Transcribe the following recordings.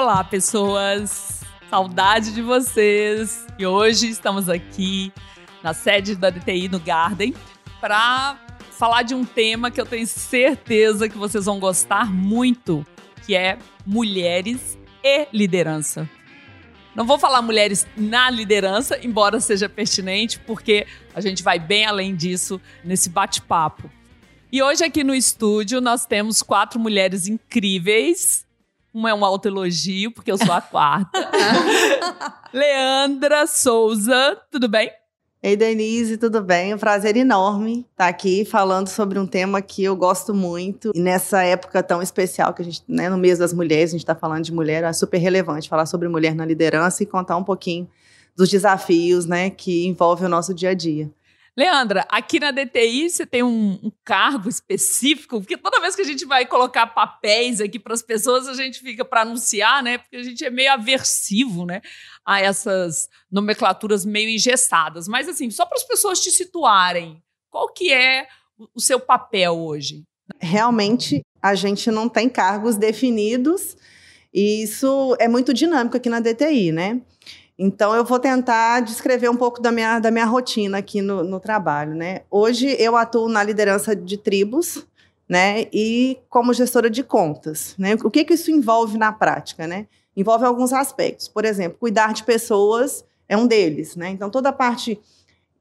Olá, pessoas! Saudade de vocês! E hoje estamos aqui na sede da DTI no Garden para falar de um tema que eu tenho certeza que vocês vão gostar muito, que é mulheres e liderança. Não vou falar mulheres na liderança, embora seja pertinente, porque a gente vai bem além disso nesse bate-papo. E hoje aqui no estúdio nós temos quatro mulheres incríveis. Uma é um autoelogio, porque eu sou a quarta. Leandra Souza, tudo bem? Ei, Denise, tudo bem? Um prazer enorme estar aqui falando sobre um tema que eu gosto muito. E nessa época tão especial que a gente, né, no mês das mulheres, a gente está falando de mulher, é super relevante falar sobre mulher na liderança e contar um pouquinho dos desafios, né, que envolvem o nosso dia a dia. Leandra, aqui na DTI você tem um, um, cargo específico, porque toda vez que a gente vai colocar papéis aqui para as pessoas, a gente fica para anunciar, né? Porque a gente é meio aversivo, né? A essas nomenclaturas meio engessadas. Mas assim, só para as pessoas te situarem, qual que é o seu papel hoje? Realmente, a gente não tem cargos definidos e isso é muito dinâmico aqui na DTI, né? Então, eu vou tentar descrever um pouco da minha, da minha rotina aqui no, no trabalho, né? Hoje, eu atuo na liderança de tribos, né? E como gestora de contas, né? O que, que isso envolve na prática, né? Envolve alguns aspectos. Por exemplo, cuidar de pessoas é um deles, né? Então, toda a parte...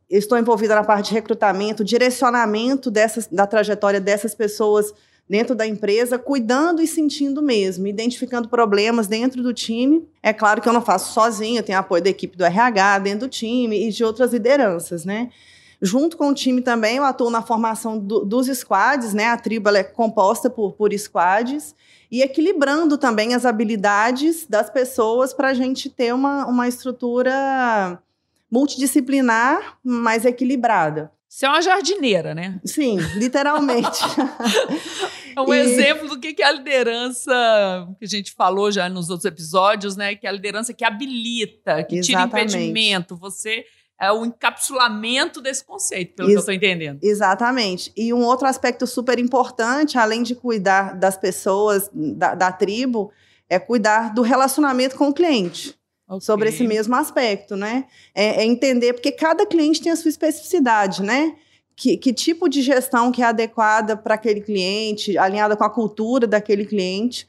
estou envolvida na parte de recrutamento, direcionamento dessas, da trajetória dessas pessoas dentro da empresa, cuidando e sentindo mesmo, identificando problemas dentro do time. É claro que eu não faço sozinha, eu tenho apoio da equipe do RH dentro do time e de outras lideranças, né? Junto com o time também, eu atuo na formação do, dos squads, né? A tribo é composta por, por squads e equilibrando também as habilidades das pessoas para a gente ter uma, uma estrutura multidisciplinar, mais equilibrada. Você é uma jardineira, né? Sim, literalmente. é um e... exemplo do que é a liderança que a gente falou já nos outros episódios, né? Que é a liderança que habilita, que Exatamente. tira impedimento. Você é o encapsulamento desse conceito, pelo Ex que eu estou entendendo. Exatamente. E um outro aspecto super importante, além de cuidar das pessoas, da, da tribo, é cuidar do relacionamento com o cliente. Okay. Sobre esse mesmo aspecto, né? É, é, entender, porque cada cliente tem a sua especificidade, né? Que, que tipo de gestão que é adequada para aquele cliente, alinhada com a cultura daquele cliente.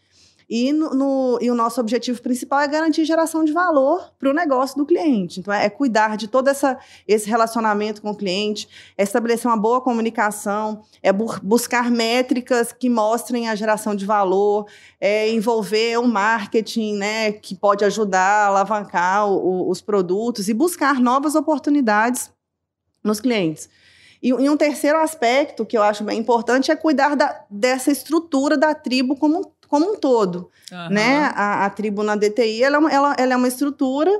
E, no, no, e o nosso objetivo principal é garantir geração de valor para o negócio do cliente. Então, é, é, cuidar de todo essa, esse relacionamento com o cliente, é estabelecer uma boa comunicação, é bu buscar métricas que mostrem a geração de valor, é envolver o marketing, né, que pode ajudar a alavancar o, o, os produtos e buscar novas oportunidades nos clientes. E, um terceiro aspecto que eu acho bem importante é cuidar da, dessa estrutura da tribo como como um todo, uhum. né? A, a, tribo na DTI, ela, é ela, ela é uma estrutura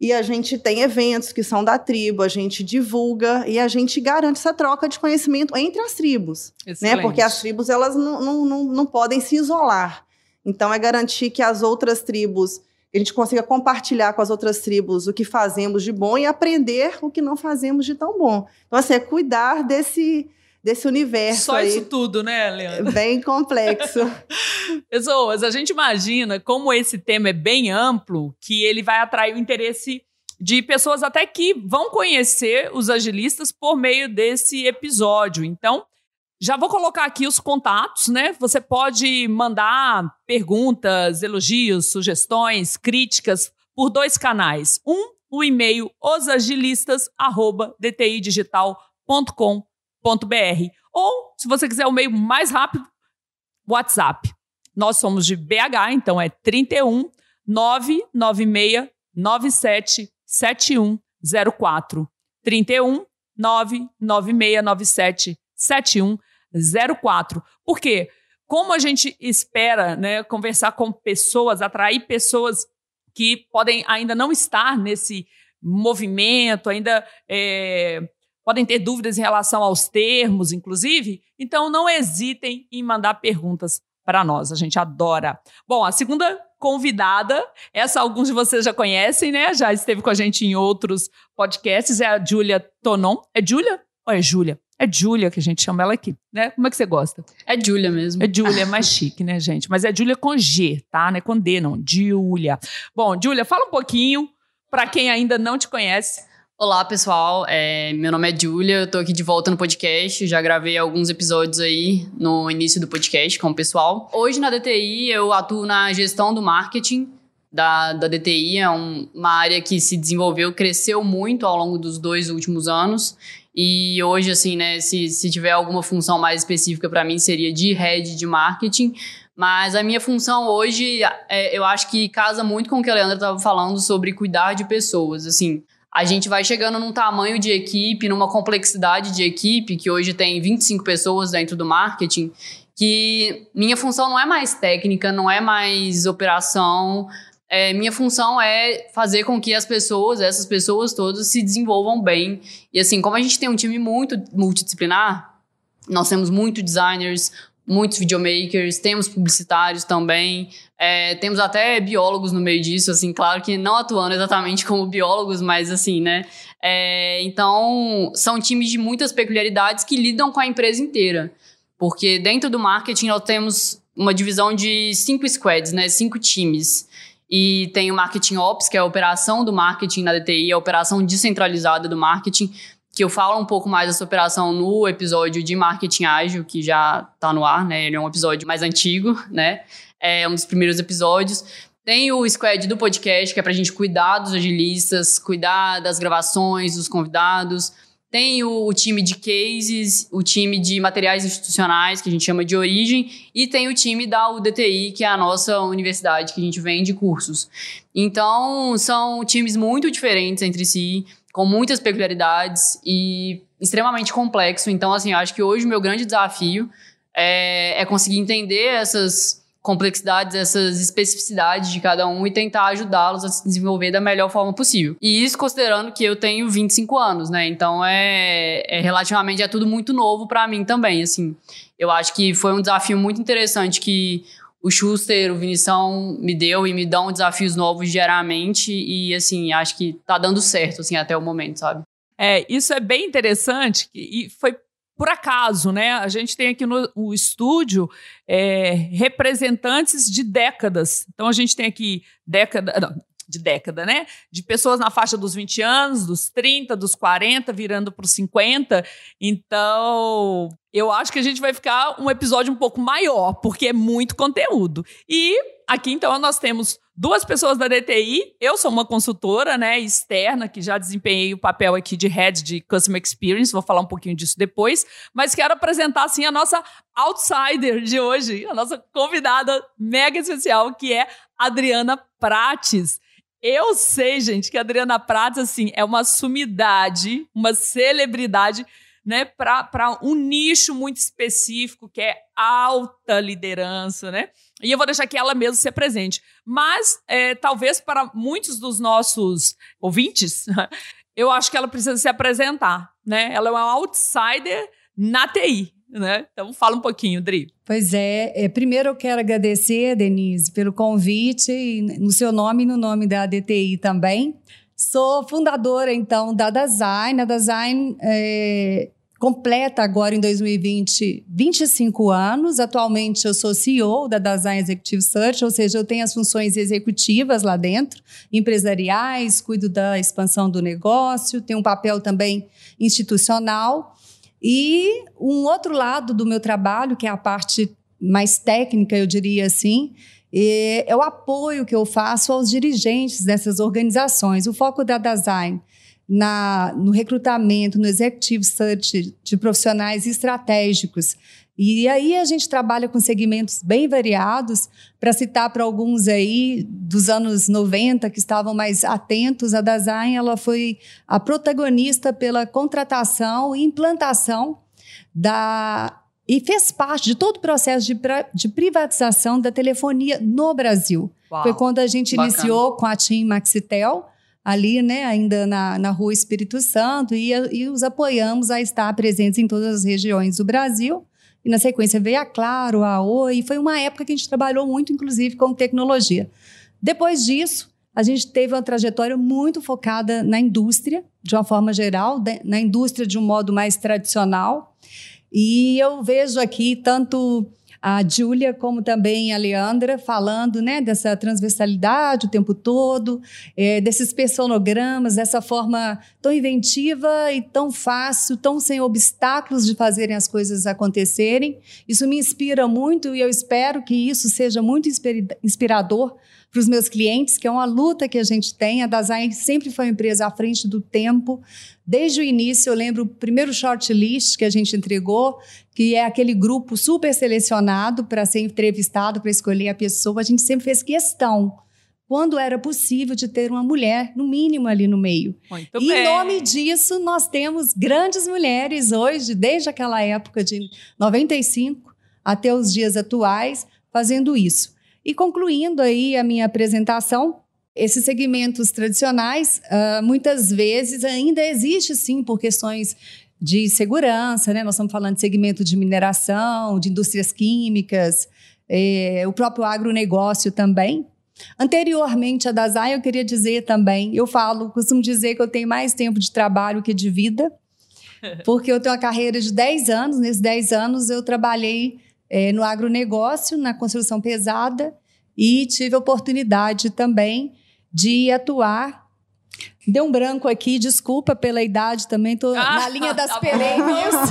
e a gente tem eventos que são da tribo, a gente divulga e a gente garante essa troca de conhecimento entre as tribos, Excelente. né? Porque as tribos, elas não, não, não, não podem se isolar. Então, é garantir que as outras tribos a gente consiga compartilhar com as outras tribos o que fazemos de bom e aprender o que não fazemos de tão bom. Então, assim, é cuidar desse, desse universo. Só aí. isso tudo, né, Leandro? Bem complexo. Pessoas, a gente imagina como esse tema é bem amplo, que ele vai atrair o interesse de pessoas até que vão conhecer os agilistas por meio desse episódio. Então, já vou colocar aqui os contatos, né? Você pode mandar perguntas, elogios, sugestões, críticas por dois canais. Um, o e-mail osagilistas@dtidigital.com ou, se você quiser o meio mais rápido, WhatsApp. Nós somos de BH, então é 31 996 97 7104. 31 996 97 7104. Por quê? Como a gente espera né, conversar com pessoas, atrair pessoas que podem ainda não estar nesse movimento, ainda é, podem ter dúvidas em relação aos termos, inclusive. Então, não hesitem em mandar perguntas para nós. A gente adora. Bom, a segunda convidada, essa alguns de vocês já conhecem, né? Já esteve com a gente em outros podcasts, é a Júlia Tonon. É Júlia ou é Júlia? É Júlia que a gente chama ela aqui, né? Como é que você gosta? É Júlia mesmo. É Júlia, é mais chique, né, gente? Mas é Júlia com G, tá? Não é com D, não. Júlia. Bom, Júlia, fala um pouquinho para quem ainda não te conhece. Olá, pessoal. É, meu nome é Júlia, eu tô aqui de volta no podcast. Já gravei alguns episódios aí no início do podcast com o pessoal. Hoje na DTI eu atuo na gestão do marketing da, da DTI. É um, uma área que se desenvolveu, cresceu muito ao longo dos dois últimos anos. E hoje, assim, né, se, se tiver alguma função mais específica para mim, seria de head de marketing. Mas a minha função hoje, é, eu acho que casa muito com o que a Leandra estava falando sobre cuidar de pessoas. Assim, a gente vai chegando num tamanho de equipe, numa complexidade de equipe, que hoje tem 25 pessoas dentro do marketing, que minha função não é mais técnica, não é mais operação, é, minha função é fazer com que as pessoas, essas pessoas todas, se desenvolvam bem. E assim, como a gente tem um time muito multidisciplinar, nós temos muitos designers, muitos videomakers, temos publicitários também, é, temos até biólogos no meio disso, assim, claro que não atuando exatamente como biólogos, mas assim, né? É, então, são times de muitas peculiaridades que lidam com a empresa inteira. Porque dentro do marketing nós temos uma divisão de cinco squads, né? Cinco times. E tem o Marketing Ops, que é a operação do marketing na DTI, a operação descentralizada do marketing, que eu falo um pouco mais dessa operação no episódio de Marketing Ágil, que já está no ar, né? Ele é um episódio mais antigo, né? É um dos primeiros episódios. Tem o squad do podcast, que é para a gente cuidar dos agilistas, cuidar das gravações, dos convidados. Tem o, o, time de cases, o time de materiais institucionais, que a gente chama de origem, e tem o time da UDTI, que é a nossa universidade, que a gente vende cursos. Então, são times muito diferentes entre si, com muitas peculiaridades e extremamente complexo. Então, assim, acho que hoje o meu grande desafio é, é conseguir entender essas complexidades, essas especificidades de cada um e tentar ajudá-los a se desenvolver da melhor forma possível. E isso considerando que eu tenho 25 anos, né? Então é, é relativamente é tudo muito novo para mim também, assim. Eu acho que foi um desafio muito interessante que o Schuster, o Vinição me deu e me dão desafios novos diariamente e assim, acho que tá dando certo assim até o momento, sabe? É, isso é bem interessante e foi por acaso, né? A gente tem aqui no, estúdio é, representantes de décadas. Então a gente tem aqui década. Não, de década, né? De pessoas na faixa dos 20 anos, dos 30, dos 40, virando para os 50. Então, eu acho que a gente vai ficar um episódio um pouco maior, porque é muito conteúdo. E aqui, então, nós temos duas pessoas da DTI. Eu sou uma consultora, né, externa, que já desempenhei o papel aqui de head de Customer Experience. Vou falar um pouquinho disso depois. Mas quero apresentar, assim, a nossa outsider de hoje, a nossa convidada mega especial, que é Adriana Prates. Eu sei, gente, que a Adriana Prates, assim, é uma sumidade, uma celebridade, né, para um nicho muito específico, que é alta liderança, né? E eu vou deixar que ela mesma se apresente. Mas, é, talvez para muitos dos nossos ouvintes, eu acho que ela precisa se apresentar, né? Ela é uma outsider na TI, né? Então fala um pouquinho, Dri. Pois é, é, primeiro eu quero agradecer, Denise, pelo convite, no seu nome e no nome da DTI também. Sou fundadora, então, da Design. A Design é, completa agora em 2020 25 anos. Atualmente eu sou CEO da Design Executive Search, ou seja, eu tenho as funções executivas lá dentro, empresariais, cuido da expansão do negócio, tenho um papel também institucional. E um outro lado do meu trabalho, que é a parte mais técnica, eu diria assim, é o apoio que eu faço aos dirigentes dessas organizações. O foco da Design na, no recrutamento, no executive search de profissionais estratégicos e aí a gente trabalha com segmentos bem variados, para citar para alguns aí dos anos 90 que estavam mais atentos, a Design ela foi a protagonista pela contratação e implantação da e fez parte de todo o processo de, de privatização da telefonia no Brasil. Uau, foi quando a gente bacana. iniciou com a TIM Maxitel, ali, né, ainda na, na rua Espírito Santo, e, e os apoiamos a estar presentes em todas as regiões do Brasil. E na sequência veio a Claro, a Oi, foi uma época que a gente trabalhou muito, inclusive, com tecnologia. Depois disso, a gente teve uma trajetória muito focada na indústria, de uma forma geral, na indústria de um modo mais tradicional. E eu vejo aqui tanto a Júlia, como também a Leandra, falando né, dessa transversalidade o tempo todo, é, desses personogramas, dessa forma tão inventiva e tão fácil, tão sem obstáculos de fazerem as coisas acontecerem. Isso me inspira muito e eu espero que isso seja muito inspirador para os meus clientes, que é uma luta que a gente tem. A Design sempre foi uma empresa à frente do tempo. Desde o início, eu lembro o primeiro shortlist que a gente entregou, que é aquele grupo super selecionado para ser entrevistado, para escolher a pessoa. A gente sempre fez questão quando era possível de ter uma mulher, no mínimo, ali no meio. Muito e em nome disso, nós temos grandes mulheres hoje, desde aquela época de 95 até os dias atuais, fazendo isso. E concluindo aí a minha apresentação, esses segmentos tradicionais, uh, muitas vezes ainda existe sim por questões de segurança, né? Nós estamos falando de segmento de mineração, de indústrias químicas, eh, o próprio agronegócio também. Anteriormente a Dazai, eu queria dizer também, eu falo, costumo dizer que eu tenho mais tempo de trabalho que de vida, porque eu tenho uma carreira de 10 anos, nesses 10 anos eu trabalhei é, no agronegócio, na construção pesada, e tive a oportunidade também de atuar. Deu um branco aqui, desculpa pela idade também, estou ah, na linha das tá.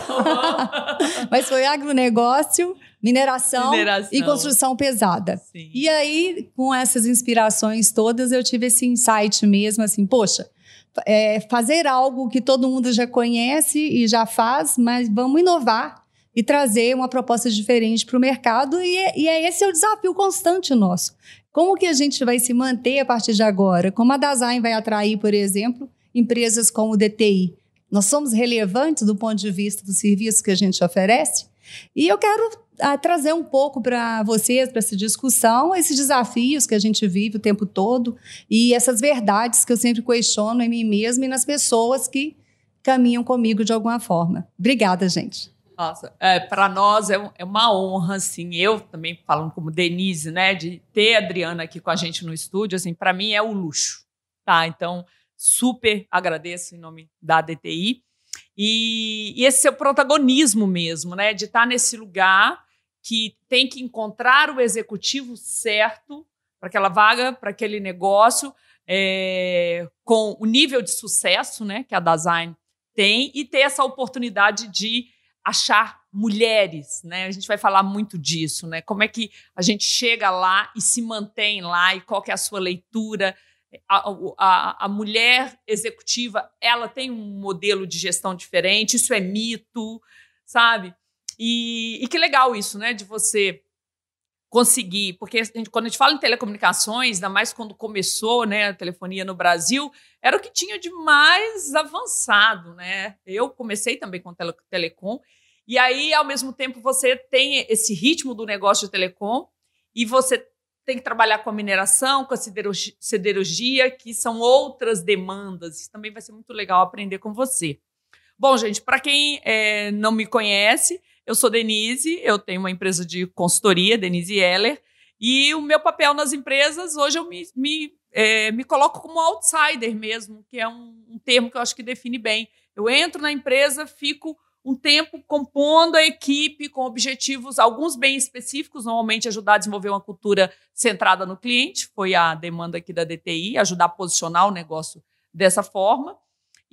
Mas foi agronegócio, mineração, mineração, e construção pesada. Sim. E aí, com essas inspirações todas, eu tive esse insight mesmo, assim, poxa, é, fazer algo que todo mundo já conhece e já faz, mas vamos inovar e trazer uma proposta diferente para o mercado. E, é, e é esse é o desafio constante nosso. Como que a gente vai se manter a partir de agora? Como a Design vai atrair, por exemplo, empresas como o DTI? Nós somos relevantes do ponto de vista do serviço que a gente oferece? E eu quero ah, trazer um pouco para vocês, para essa discussão, esses desafios que a gente vive o tempo todo e essas verdades que eu sempre questiono em mim mesma e nas pessoas que caminham comigo de alguma forma. Obrigada, gente. Nossa, é, para nós é, é, uma honra, assim, eu também falando como Denise, né, de ter a Adriana aqui com a gente no estúdio, assim, para mim é o um luxo, tá? Então, super agradeço em nome da DTI e, e esse seu protagonismo mesmo, né, de estar tá nesse lugar que tem que encontrar o executivo certo para aquela vaga, para aquele negócio, é, com o nível de sucesso, né, que a Design tem e ter essa oportunidade de achar mulheres, né? A gente vai falar muito disso, né? Como é que a gente chega lá e se mantém lá e qual que é a sua leitura? A, a, a mulher executiva, ela tem um modelo de gestão diferente, isso é mito, sabe? E, e que legal isso, né? De você conseguir, porque a gente, quando a gente fala em telecomunicações, ainda mais quando começou né, a telefonia no Brasil, era o que tinha de mais avançado, né? Eu comecei também com tele, telecom, e aí, ao mesmo tempo, você tem esse ritmo do negócio de telecom, e você tem que trabalhar com a mineração, com a siderurgia, que são outras demandas. Isso também vai ser muito legal aprender com você. Bom, gente, para quem é, não me conhece, eu sou Denise, eu tenho uma empresa de consultoria, Denise Heller, e o meu papel nas empresas, hoje eu me, me, é, me coloco como outsider mesmo, que é um, um termo que eu acho que define bem. Eu entro na empresa, fico um tempo compondo a equipe com objetivos, alguns bem específicos, normalmente ajudar a desenvolver uma cultura centrada no cliente, foi a demanda aqui da DTI, ajudar a posicionar o negócio dessa forma.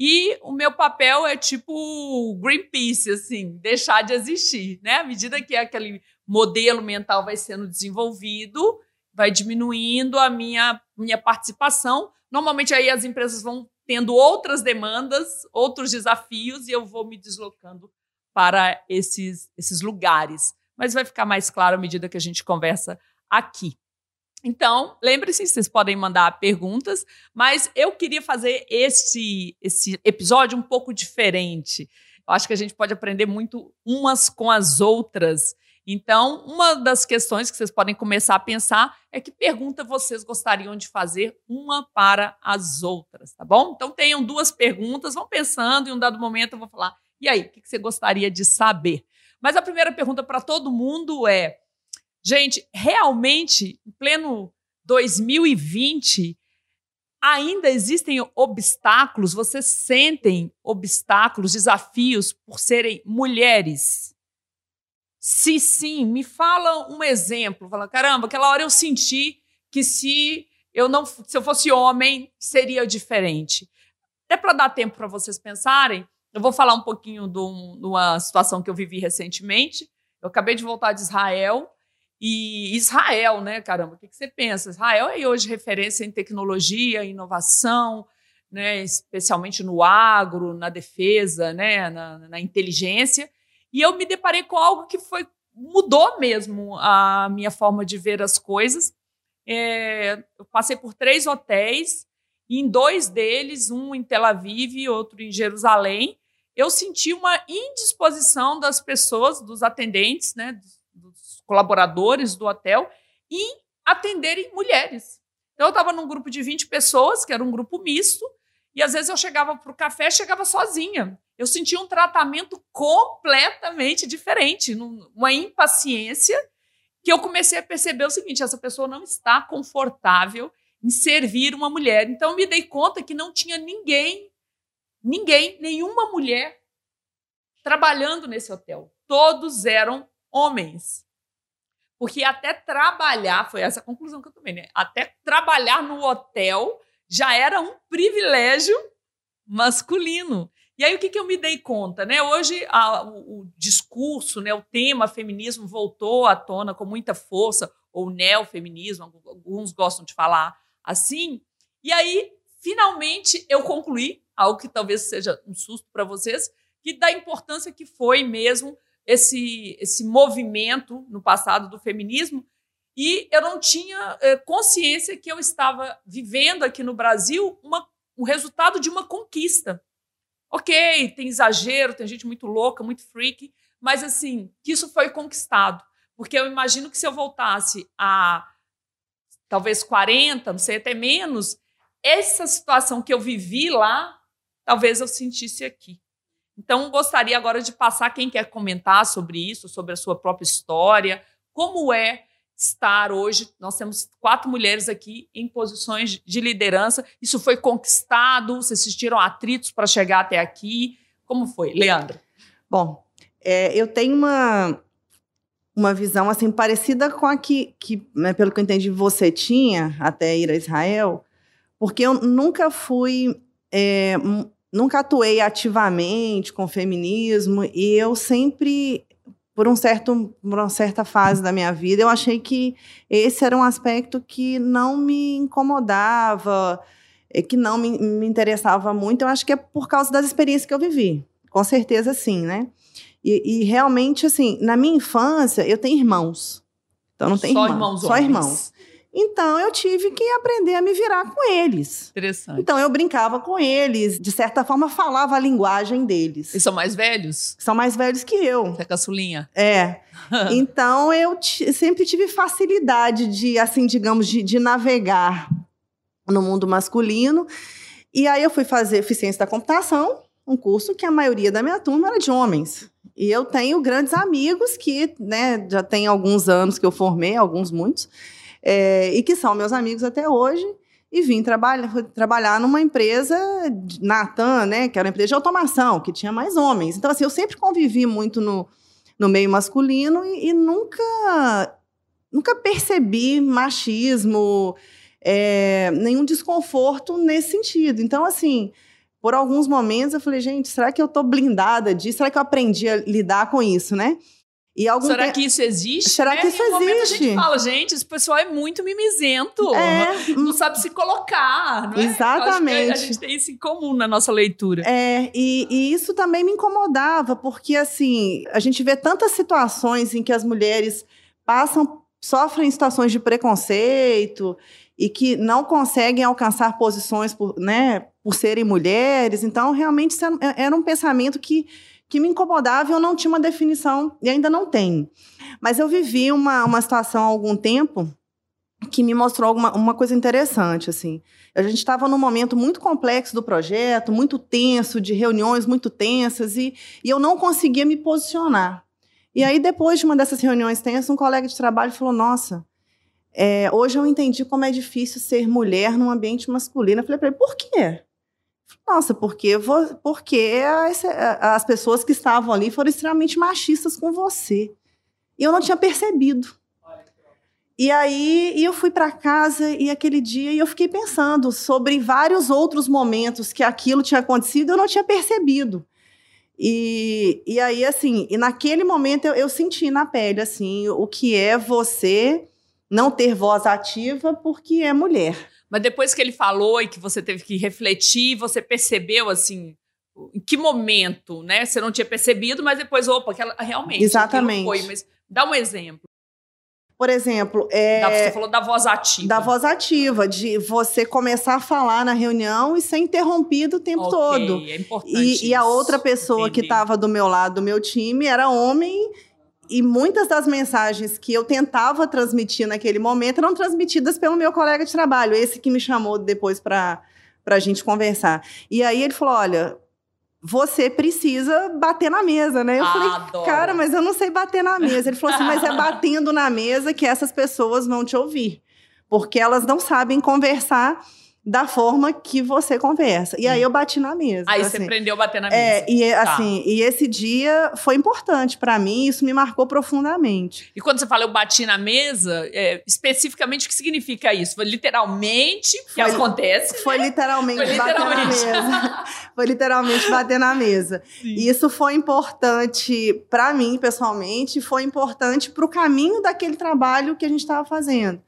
E o meu papel é tipo Greenpeace, assim, deixar de existir, né? À medida que aquele modelo mental vai sendo desenvolvido, vai diminuindo a minha, minha participação. Normalmente aí as empresas vão tendo outras demandas, outros desafios, e eu vou me deslocando para esses, esses lugares. Mas vai ficar mais claro à medida que a gente conversa aqui. Então, lembre-se, vocês podem mandar perguntas, mas eu queria fazer esse, esse episódio um pouco diferente. Eu acho que a gente pode aprender muito umas com as outras. Então, uma das questões que vocês podem começar a pensar é que pergunta vocês gostariam de fazer uma para as outras, tá bom? Então, tenham duas perguntas, vão pensando, em um dado momento eu vou falar, e aí, o que você gostaria de saber? Mas a primeira pergunta para todo mundo é: Gente, realmente, em pleno 2020, ainda existem obstáculos? Vocês sentem obstáculos, desafios por serem mulheres? Se sim, me fala um exemplo. Fala, caramba, aquela hora eu senti que se eu não, se eu fosse homem, seria diferente. Até para dar tempo para vocês pensarem, eu vou falar um pouquinho de, uma situação que eu vivi recentemente. Eu acabei de voltar de Israel e Israel, né, caramba, o que, você pensa? Israel é hoje referência em tecnologia, inovação, né, especialmente no agro, na defesa, né, na, na inteligência. E eu me deparei com algo que foi mudou mesmo a minha forma de ver as coisas. É, eu passei por três hotéis, e em dois deles, um em Tel Aviv e outro em Jerusalém, eu senti uma indisposição das pessoas, dos atendentes, né, dos, colaboradores do hotel em atenderem mulheres. Então, eu estava num grupo de 20 pessoas, que era um grupo misto, e às vezes eu chegava para o café chegava sozinha. Eu sentia um tratamento completamente diferente, uma impaciência, que eu comecei a perceber o seguinte: essa pessoa não está confortável em servir uma mulher. Então, eu me dei conta que não tinha ninguém, ninguém, nenhuma mulher trabalhando nesse hotel. Todos eram homens. Porque até trabalhar, foi essa a conclusão que eu tomei, né? Até trabalhar no hotel já era um privilégio masculino. E aí o que, que eu me dei conta, né? Hoje a, o, o, discurso, né, o tema feminismo voltou à tona com muita força, ou neofeminismo, alguns gostam de falar assim. E aí, finalmente, eu concluí algo que talvez seja um susto para vocês, que da importância que foi mesmo esse, esse movimento no passado do feminismo e eu não tinha é, consciência que eu estava vivendo aqui no Brasil uma, um resultado de uma conquista. Ok, tem exagero, tem gente muito louca, muito freak, mas assim, que isso foi conquistado. Porque eu imagino que se eu voltasse a talvez 40, não sei, até menos, essa situação que eu vivi lá, talvez eu sentisse aqui. Então, gostaria agora de passar quem quer comentar sobre isso, sobre a sua própria história, como é estar hoje. Nós temos quatro mulheres aqui em posições de liderança. Isso foi conquistado? Vocês assistiram atritos para chegar até aqui? Como foi, Leandra? Bom, é, eu tenho uma, uma visão assim parecida com a que, que né, pelo que eu entendi, você tinha até ir a Israel, porque eu nunca fui é, nunca atuei ativamente com feminismo e eu sempre por um certo por uma certa fase da minha vida eu achei que esse era um aspecto que não me incomodava que não me, me interessava muito. Eu acho que é por causa das experiências que eu vivi com certeza sim né? E, e realmente assim na minha infância eu tenho irmãos. Então não tem só irmãos, irmãos só homens. irmãos então eu tive que aprender a me virar com eles. Interessante. Então eu brincava com eles, de certa forma falava a linguagem deles. Eles são mais velhos? São mais velhos que eu. Você é caçulinha? É. então eu sempre tive facilidade de, assim, digamos, de, de navegar no mundo masculino. E aí eu fui fazer eficiência da computação, um curso que a maioria da minha turma era de homens. E eu tenho grandes amigos que, né, já tem alguns anos que eu formei, alguns muitos, é, e que são meus amigos até hoje. E vim trabalha, trabalhar numa empresa, Natan, né, que era uma empresa de automação, que tinha mais homens. Então, assim, eu sempre convivi muito no, no meio masculino e, e nunca, nunca percebi machismo, é, nenhum desconforto nesse sentido. Então, assim, por alguns momentos eu falei, gente, será que eu tô blindada disso? Será que eu aprendi a lidar com isso, né? E algum Será que isso existe? Será né? que isso existe? a gente fala, gente, esse pessoal é muito mimizento. É. Não sabe se colocar. Não é? Exatamente. a gente tem isso em comum na nossa leitura. É, e, e, isso também me incomodava, porque assim, a gente vê tantas situações em que as mulheres passam, sofrem situações de preconceito e que não conseguem alcançar posições por, né, por serem mulheres. Então, realmente, era um pensamento que que me incomodava e eu não tinha uma definição, e ainda não tenho. Mas eu vivi uma, uma situação há algum tempo que me mostrou alguma, uma coisa interessante, assim. A gente estava num momento muito complexo do projeto, muito tenso, de reuniões muito tensas, e, e eu não conseguia me posicionar. E aí, depois de uma dessas reuniões tensas, um colega de trabalho falou, nossa, É, hoje eu entendi como é difícil ser mulher num ambiente masculino. Eu falei para ele, por quê? Nossa, porque, porque as, as pessoas que estavam ali foram extremamente machistas com você. E eu não tinha percebido. E aí eu fui para casa e aquele dia eu fiquei pensando sobre vários outros momentos que aquilo tinha acontecido e eu não tinha percebido. E, e aí, assim, e naquele momento eu, eu senti na pele, assim, o que é você não ter voz ativa porque é mulher. Mas depois que ele falou e que você teve que refletir, você percebeu assim, em que momento, né? Você não tinha percebido, mas depois, opa, aquela, realmente. Exatamente. Foi, mas dá um exemplo. Por exemplo, é, você falou da voz ativa. Da voz ativa, de você começar a falar na reunião e ser interrompido o tempo okay, todo. É importante. E, e a outra pessoa Entendi. que estava do meu lado, do meu time, era homem e muitas das mensagens que eu tentava transmitir naquele momento eram transmitidas pelo meu colega de trabalho, esse que me chamou depois para a gente conversar. E aí ele falou: olha. Você precisa bater na mesa, né? Eu Ah, falei, adoro. cara, mas eu não sei bater na mesa. Ele falou assim, mas é batendo na mesa que essas pessoas vão te ouvir. Porque elas não sabem conversar da forma que você conversa. E aí eu bati na mesa. Aí assim. você aprendeu a bater na mesa. É, e Tá. assim, e esse dia foi importante para mim, isso me marcou profundamente. E quando você fala eu bati na mesa, é, especificamente o que significa isso? Foi literalmente que Foi- acontece? Foi literalmente, Foi bater literalmente. na mesa. Foi literalmente bater na mesa. E isso foi importante para mim, pessoalmente, foi importante para o caminho daquele trabalho que a gente estava fazendo.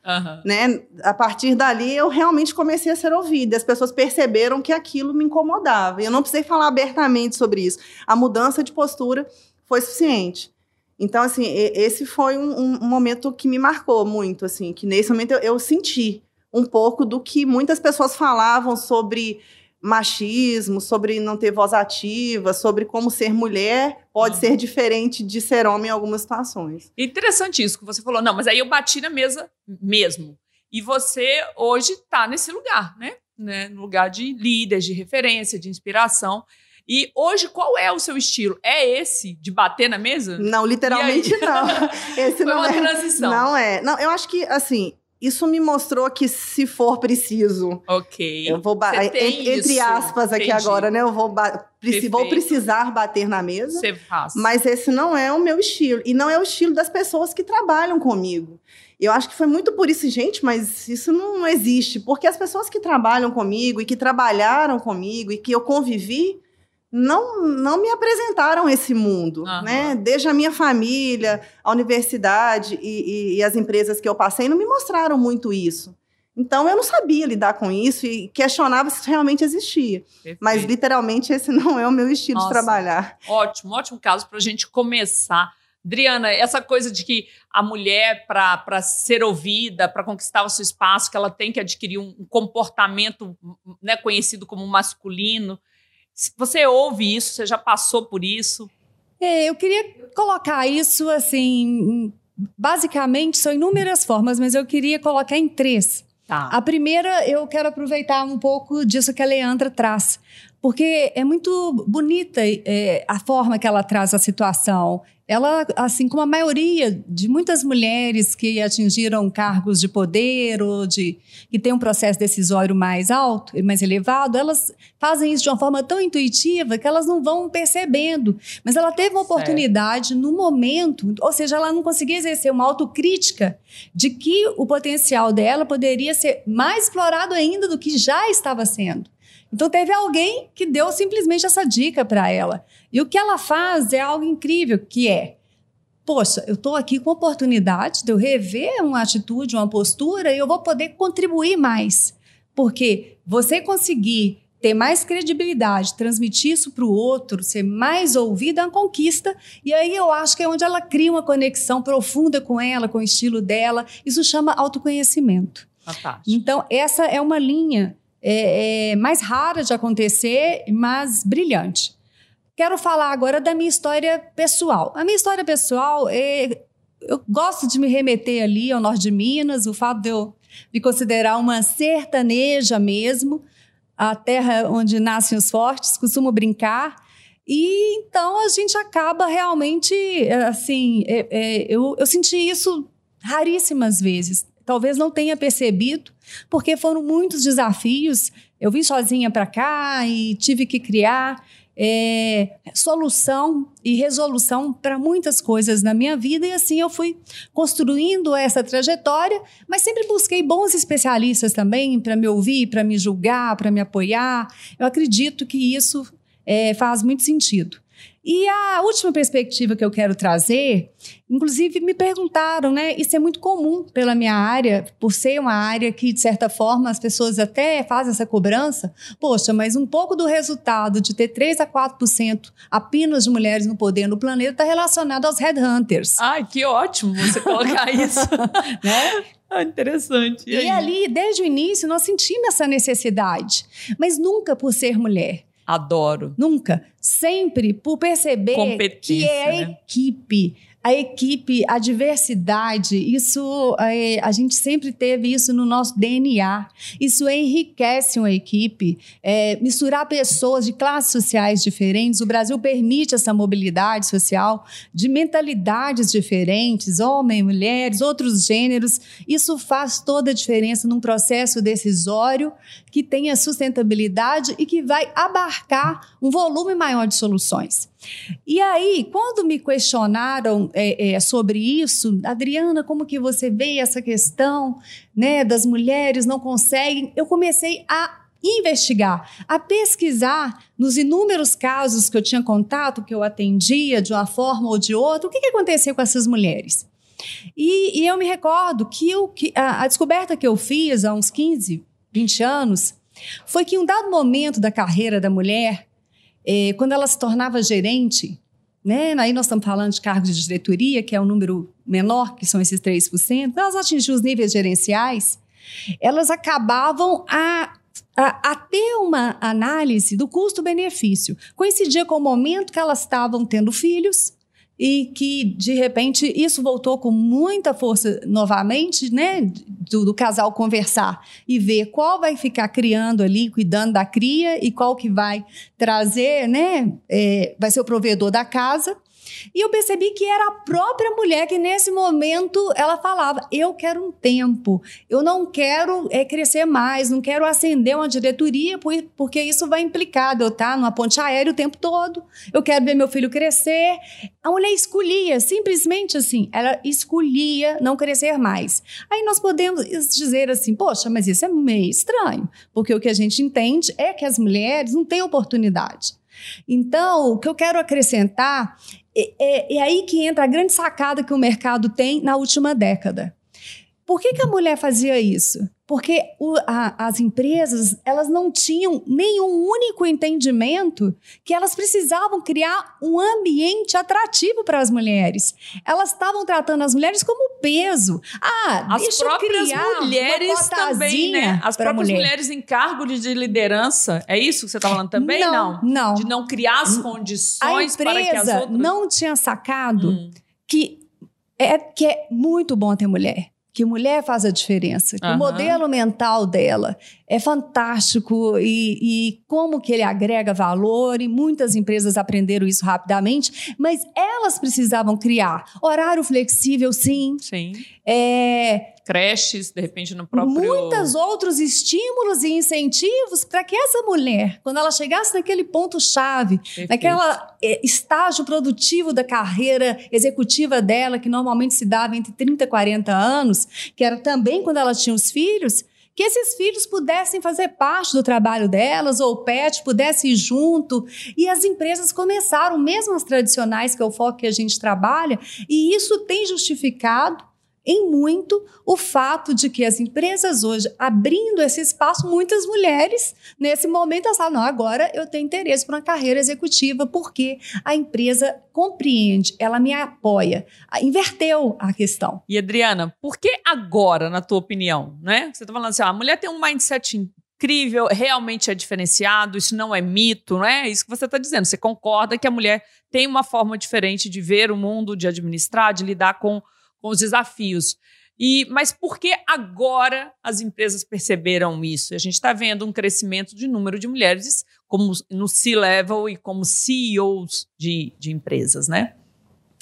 Né? A partir dali, eu realmente comecei a ser ouvida. As pessoas perceberam que aquilo me incomodava. E eu não precisei falar abertamente sobre isso. A mudança de postura foi suficiente. Então, assim, esse foi um, um- um momento que me marcou muito, assim, que nesse momento eu, eu senti um pouco do que muitas pessoas falavam sobre machismo, sobre não ter voz ativa, sobre como ser mulher pode Uhum. ser diferente de ser homem em algumas situações. Interessante isso que você falou. Não, mas aí eu bati na mesa mesmo. E você hoje está nesse lugar, né? né? No lugar de líder, de referência, de inspiração. E hoje, qual é o seu estilo? É esse de bater na mesa? Não, literalmente não. Esse Foi não uma é. transição. Não é. Não, eu acho que, assim, isso me mostrou que se for preciso, Ok. eu vou ba- Você tem en- entre aspas aqui Entendi. agora, né? Eu vou, ba- preci- vou precisar bater na mesa. Você faz. Mas esse não é o meu estilo. E não é o estilo das pessoas que trabalham comigo. Eu acho que foi muito por isso, gente, mas isso não existe. Porque as pessoas que trabalham comigo e que trabalharam comigo e que eu convivi, não, não me apresentaram esse mundo. Aham. Né? Desde a minha família, a universidade e, e- e as empresas que eu passei não me mostraram muito isso. Então eu não sabia lidar com isso e questionava se isso realmente existia. Perfeito. Mas literalmente esse não é o meu estilo Nossa. de trabalhar. Ótimo, ótimo caso para a gente começar. Adriana, essa coisa de que a mulher, para ser ouvida, para conquistar o seu espaço, que ela tem que adquirir um, um comportamento né, conhecido como masculino. Você ouve isso? Você já passou por isso? É, eu queria colocar isso assim. Basicamente, são inúmeras formas, mas eu queria colocar em três. Tá. A primeira, eu quero aproveitar um pouco disso que a Leandra traz, porque é muito bonita é, a forma que ela traz a situação. Ela, assim como a maioria de muitas mulheres que atingiram cargos de poder ou de que tem um processo decisório mais alto, mais elevado, elas fazem isso de uma forma tão intuitiva que elas não vão percebendo. Mas ela teve uma Certo. oportunidade no momento, ou seja, ela não conseguia exercer uma autocrítica de que o potencial dela poderia ser mais explorado ainda do que já estava sendo. Então teve alguém que deu simplesmente essa dica para ela. E o que ela faz é algo incrível, que é Poxa, eu estou aqui com a oportunidade de eu rever uma atitude, uma postura, e eu vou poder contribuir mais. Porque você conseguir ter mais credibilidade, transmitir isso para o outro, ser mais ouvida, é uma conquista. E aí eu acho que é onde ela cria uma conexão profunda com ela, com o estilo dela. Isso chama autoconhecimento. Fantástico. Então, essa é uma linha é, é, mais rara de acontecer, mas brilhante. Quero falar agora da minha história pessoal. A minha história pessoal, é, eu gosto de me remeter ali ao norte de Minas, o fato de eu me considerar uma sertaneja mesmo, a terra onde nascem os fortes, costumo brincar. E então a gente acaba realmente, assim, é, é, eu, eu senti isso raríssimas vezes. Talvez não tenha percebido, porque foram muitos desafios. Eu vim sozinha para cá e tive que criar é, solução e resolução para muitas coisas na minha vida, e assim eu fui construindo essa trajetória, mas sempre busquei bons especialistas também para me ouvir, para me julgar, para me apoiar. Eu acredito que isso é, faz muito sentido. E a última perspectiva que eu quero trazer, inclusive me perguntaram, né? Isso é muito comum pela minha área, por ser uma área que, de certa forma, as pessoas até fazem essa cobrança. Poxa, mas um pouco do resultado de ter 3 a 4% apenas de mulheres no poder no planeta está relacionado aos headhunters. Ai, que ótimo você colocar isso. né? Ah, interessante. E, e ali, desde o início, nós sentimos essa necessidade, mas nunca por ser mulher. Adoro. Nunca. Sempre por perceber que é a né? equipe a equipe, a diversidade, isso é, a gente sempre teve isso no nosso DNA. Isso enriquece uma equipe. É, misturar pessoas de classes sociais diferentes. O Brasil permite essa mobilidade social de mentalidades diferentes, homens, mulheres, outros gêneros. Isso faz toda a diferença num processo decisório que tenha sustentabilidade e que vai abarcar um volume maior de soluções. E aí, quando me questionaram é, é, sobre isso, Adriana, como que você vê essa questão né, das mulheres não conseguem? Eu comecei a investigar, a pesquisar nos inúmeros casos que eu tinha contato, que eu atendia de uma forma ou de outra, o que, que acontecia com essas mulheres. E, e eu me recordo que, eu, que a, a descoberta que eu fiz há uns 15, 20 anos foi que em um dado momento da carreira da mulher, é, quando ela se tornava gerente, né, aí nós estamos falando de cargos de diretoria, que é um número menor, que são esses 3%, elas atingiam os níveis gerenciais, elas acabavam a, a, a ter uma análise do custo-benefício. Coincidia com o momento que elas estavam tendo filhos, e que de repente isso voltou com muita força novamente, né, do, do, casal conversar e ver qual vai ficar criando ali, cuidando da cria e qual que vai trazer, né, é, vai ser o provedor da casa. E eu percebi que era a própria mulher que, nesse momento, ela falava: Eu quero um tempo, eu não quero é, crescer mais, não quero ascender uma diretoria, porque isso vai implicar eu estar numa ponte aérea o tempo todo, eu quero ver meu filho crescer. A mulher escolhia, simplesmente assim, ela escolhia não crescer mais. Aí nós podemos dizer assim: Poxa, mas isso é meio estranho, porque o que a gente entende é que as mulheres não têm oportunidade. Então, o que eu quero acrescentar é, é, é, aí que entra a grande sacada que o mercado tem na última década. Por que, que a mulher fazia isso? Porque o, a, as empresas elas não tinham nenhum único entendimento que elas precisavam criar um ambiente atrativo para as mulheres. Elas estavam tratando as mulheres como peso. Ah, as próprias mulheres também, né? As próprias mulher. mulheres em cargo de liderança. É isso que você está falando também? Não, não, não. De não criar as condições para que as outras... não tinha sacado hum. que é que é muito bom ter mulher que mulher faz a diferença, que uhum. o modelo mental dela é fantástico e, e, como que ele agrega valor e muitas empresas aprenderam isso rapidamente, mas elas precisavam criar horário flexível, sim. Sim. É, creches, de repente no próprio. Muitos outros estímulos e incentivos para que essa mulher, quando ela chegasse naquele ponto-chave, naquela é, estágio produtivo da carreira executiva dela, que normalmente se dava entre 30 e 40 anos, que era também quando ela tinha os filhos, que esses filhos pudessem fazer parte do trabalho delas, ou o PET pudesse ir junto. E as empresas começaram, mesmo as tradicionais, que é o foco que a gente trabalha, e isso tem justificado em muito o fato de que as empresas hoje, abrindo esse espaço, muitas mulheres, nesse momento, elas falam, não, agora eu tenho interesse por uma carreira executiva, porque a empresa compreende, ela me apoia. Inverteu a questão. E, Adriana, por que agora, na tua opinião? Né? Você está falando assim, a mulher tem um mindset incrível, realmente é diferenciado, isso não é mito, não é isso que você está dizendo. Você concorda que a mulher tem uma forma diferente de ver o mundo, de administrar, de lidar com com os desafios. E, mas por que agora as empresas perceberam isso? A gente está vendo um crescimento de número de mulheres como no C-level e como CEOs de, de empresas, né?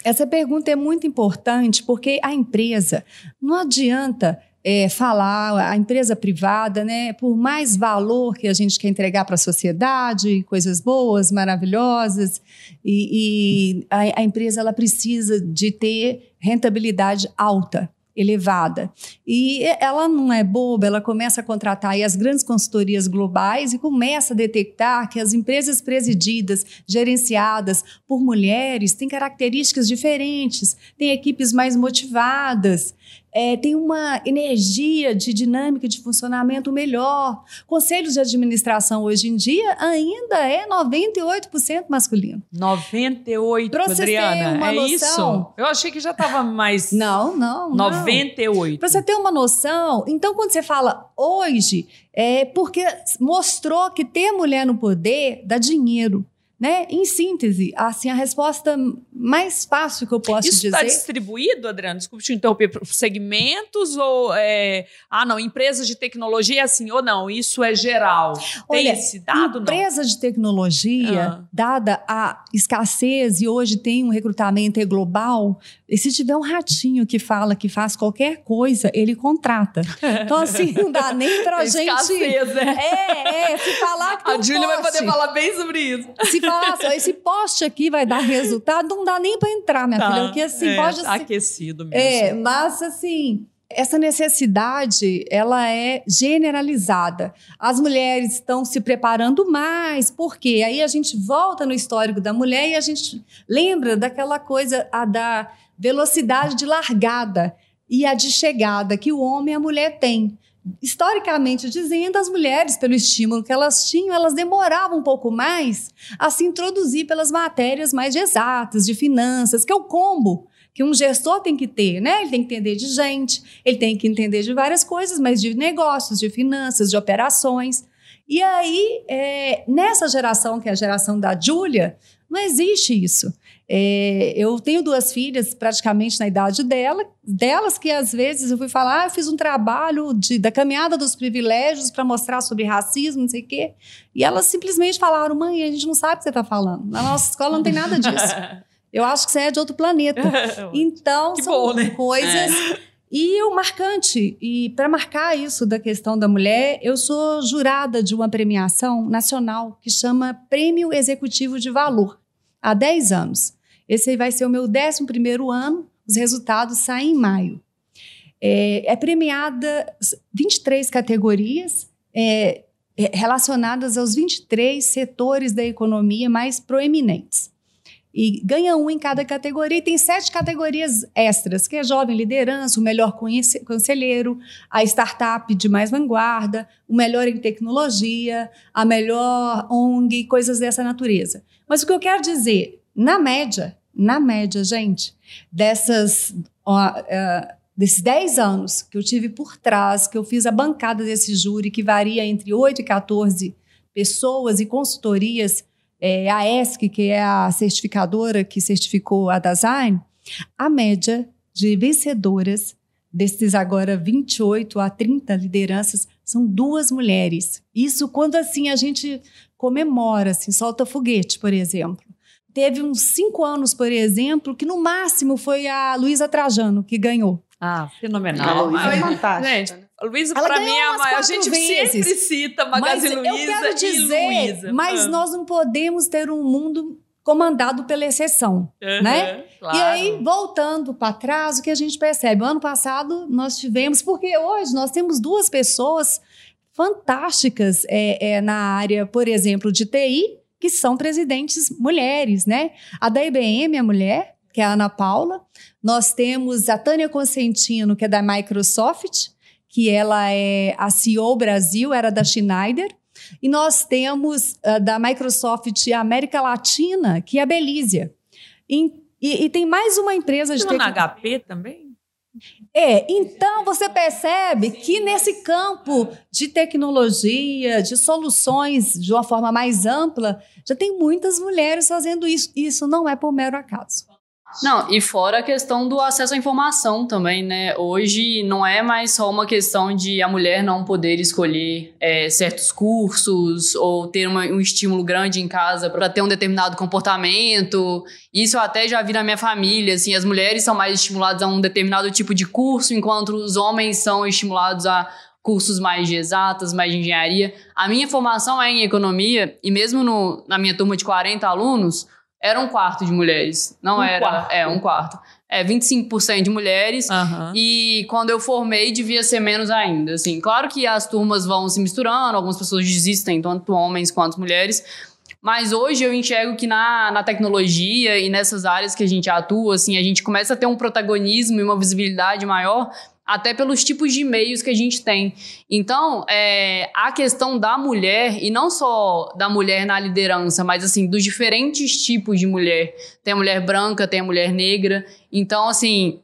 Essa pergunta é muito importante porque a empresa não adianta é, falar, a empresa privada, né, por mais valor que a gente quer entregar para a sociedade, coisas boas, maravilhosas, e, e a, a empresa ela precisa de ter rentabilidade alta elevada. E ela não é boba, ela começa a contratar as grandes consultorias globais e começa a detectar que as empresas presididas, gerenciadas por mulheres, têm características diferentes, têm equipes mais motivadas, é, tem uma energia de dinâmica de funcionamento melhor. Conselhos de administração hoje em dia ainda é 98% masculino. 98, pra Adriana, uma é noção, isso? Eu achei que já estava mais... Não, não, 98. Para você ter uma noção, então quando você fala hoje, é porque mostrou que ter mulher no poder dá dinheiro. Né? Em síntese, assim, a resposta mais fácil que eu posso Isso dizer. Isso está distribuído, Adriano? Desculpe te interromper, por segmentos ou. É... Ah, não, empresas de tecnologia é assim, ou não, isso é geral. Tem Olha, esse dado? Empresa de tecnologia, ah. dada a escassez e hoje tem um recrutamento global, e se tiver um ratinho que fala que faz qualquer coisa, ele contrata. Então, assim, não dá nem pra gente. Escassez, né? É, é. Se falar que. A Júlia vai poder falar bem sobre isso. Se assim, esse poste aqui vai dar resultado, não dá nem para entrar, minha tá, filha. Porque assim, é, pode tá aquecido mesmo. É, mas assim. Essa necessidade, ela é generalizada. As mulheres estão se preparando mais, porque aí a gente volta no histórico da mulher e a gente lembra daquela coisa a da velocidade de largada e a de chegada que o homem e a mulher têm. Historicamente dizendo, as mulheres, pelo estímulo que elas tinham, elas demoravam um pouco mais a se introduzir pelas matérias mais exatas, de finanças, que é o combo que um gestor tem que ter, né? Ele tem que entender de gente, ele tem que entender de várias coisas, mas de negócios, de finanças, de operações. E aí, é, nessa geração, que é a geração da Júlia, não existe isso. É, eu tenho duas filhas praticamente na idade dela, delas que às vezes eu fui falar, ah, eu fiz um trabalho de, da caminhada dos privilégios para mostrar sobre racismo, não sei o quê. E elas simplesmente falaram, mãe, a gente não sabe o que você está falando. Na nossa escola não tem nada disso. Eu acho que você é de outro planeta. Então, que são bom, né? coisas. É. E o marcante, e para marcar isso da questão da mulher, eu sou jurada de uma premiação nacional que chama Prêmio Executivo de Valor há 10 anos. Esse vai ser o meu 11 ano, os resultados saem em maio. É, é premiada 23 categorias é, é, relacionadas aos 23 setores da economia mais proeminentes. E ganha um em cada categoria, e tem sete categorias extras, que é jovem liderança, o melhor conselheiro, a startup de mais vanguarda, o melhor em tecnologia, a melhor ONG, coisas dessa natureza. Mas o que eu quero dizer, na média, na média, gente, dessas, ó, uh, desses 10 anos que eu tive por trás, que eu fiz a bancada desse júri, que varia entre 8 e 14 pessoas e consultorias, é, a ESC, que é a certificadora que certificou a Design, a média de vencedoras desses agora 28 a 30 lideranças são duas mulheres. Isso quando assim a gente comemora, assim, solta foguete, por exemplo. Teve uns cinco anos, por exemplo, que no máximo foi a Luísa Trajano que ganhou. Ah, fenomenal. Luísa é fantástica. Gente, Luísa, para mim, é a maior. A gente vezes. sempre cita Magazine Luísa eu quero dizer, Mas ah. nós não podemos ter um mundo comandado pela exceção, uhum, né? Claro. E aí, voltando para trás, o que a gente percebe? O ano passado nós tivemos, porque hoje nós temos duas pessoas fantásticas é, é, na área, por exemplo, de TI, que são presidentes mulheres, né? A da IBM é mulher, que é a Ana Paula. Nós temos a Tânia Consentino, que é da Microsoft, que ela é a CEO Brasil, era da Schneider. E nós temos uh, da Microsoft América Latina, que é a Belízia. E, e, e tem mais uma empresa de... Tem na HP também? É, então você percebe que nesse campo de tecnologia, de soluções de uma forma mais ampla, já tem muitas mulheres fazendo isso. Isso não é por mero acaso. Não, e fora a questão do acesso à informação também, né? Hoje não é mais só uma questão de a mulher não poder escolher é, certos cursos ou ter uma, um estímulo grande em casa para ter um determinado comportamento. Isso eu até já vi na minha família, assim, as mulheres são mais estimuladas a um determinado tipo de curso, enquanto os homens são estimulados a cursos mais de exatas, mais de engenharia. A minha formação é em economia e mesmo no, na minha turma de 40 alunos, era um quarto de mulheres. Não Um era. quarto. É, um quarto. É, 25% de mulheres. Aham. E quando eu formei, devia ser menos ainda. Assim, claro que as turmas vão se misturando, algumas pessoas desistem, tanto homens quanto mulheres. Mas hoje eu enxergo que na, na tecnologia e nessas áreas que a gente atua, assim, a gente começa a ter um protagonismo e uma visibilidade maior, até pelos tipos de meios que a gente tem. Então, é, a questão da mulher, e não só da mulher na liderança, mas assim, dos diferentes tipos de mulher. Tem a mulher branca, tem a mulher negra. Então, assim,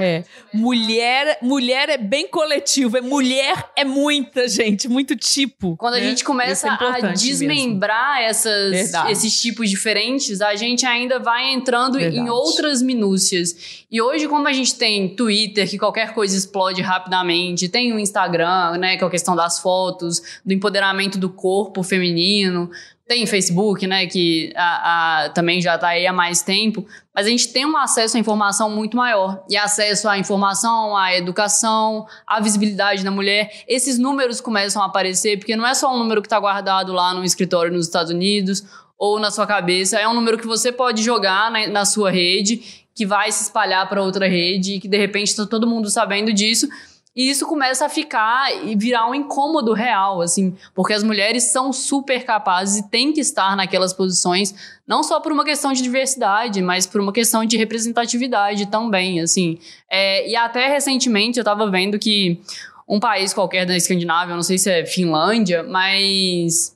É. Mulher, mulher é bem coletivo. É mulher é muita gente, muito tipo. Quando a né? gente começa é a mesmo. desmembrar essas, Verdade. esses tipos diferentes, a gente ainda vai entrando em Verdade. outras minúcias. E hoje, como a gente tem Twitter, que qualquer coisa explode rapidamente, tem o Instagram, né, que é a questão das fotos, do empoderamento do corpo feminino, tem Facebook, né, que a, a- também já está aí há mais tempo, mas a gente tem um acesso à informação muito maior. E acesso à informação, à educação, à visibilidade da mulher. Esses números começam a aparecer, porque não é só um número que está guardado lá no escritório nos Estados Unidos ou na sua cabeça, é um número que você pode jogar na, na sua rede, que vai se espalhar para outra rede, e que de repente está todo mundo sabendo disso. E isso começa a ficar e virar um incômodo real, assim, porque as mulheres são super capazes e têm que estar naquelas posições, não só por uma questão de diversidade, mas por uma questão de representatividade também, assim. É, e até recentemente eu tava vendo que um país qualquer da Escandinávia, não sei se é Finlândia, mas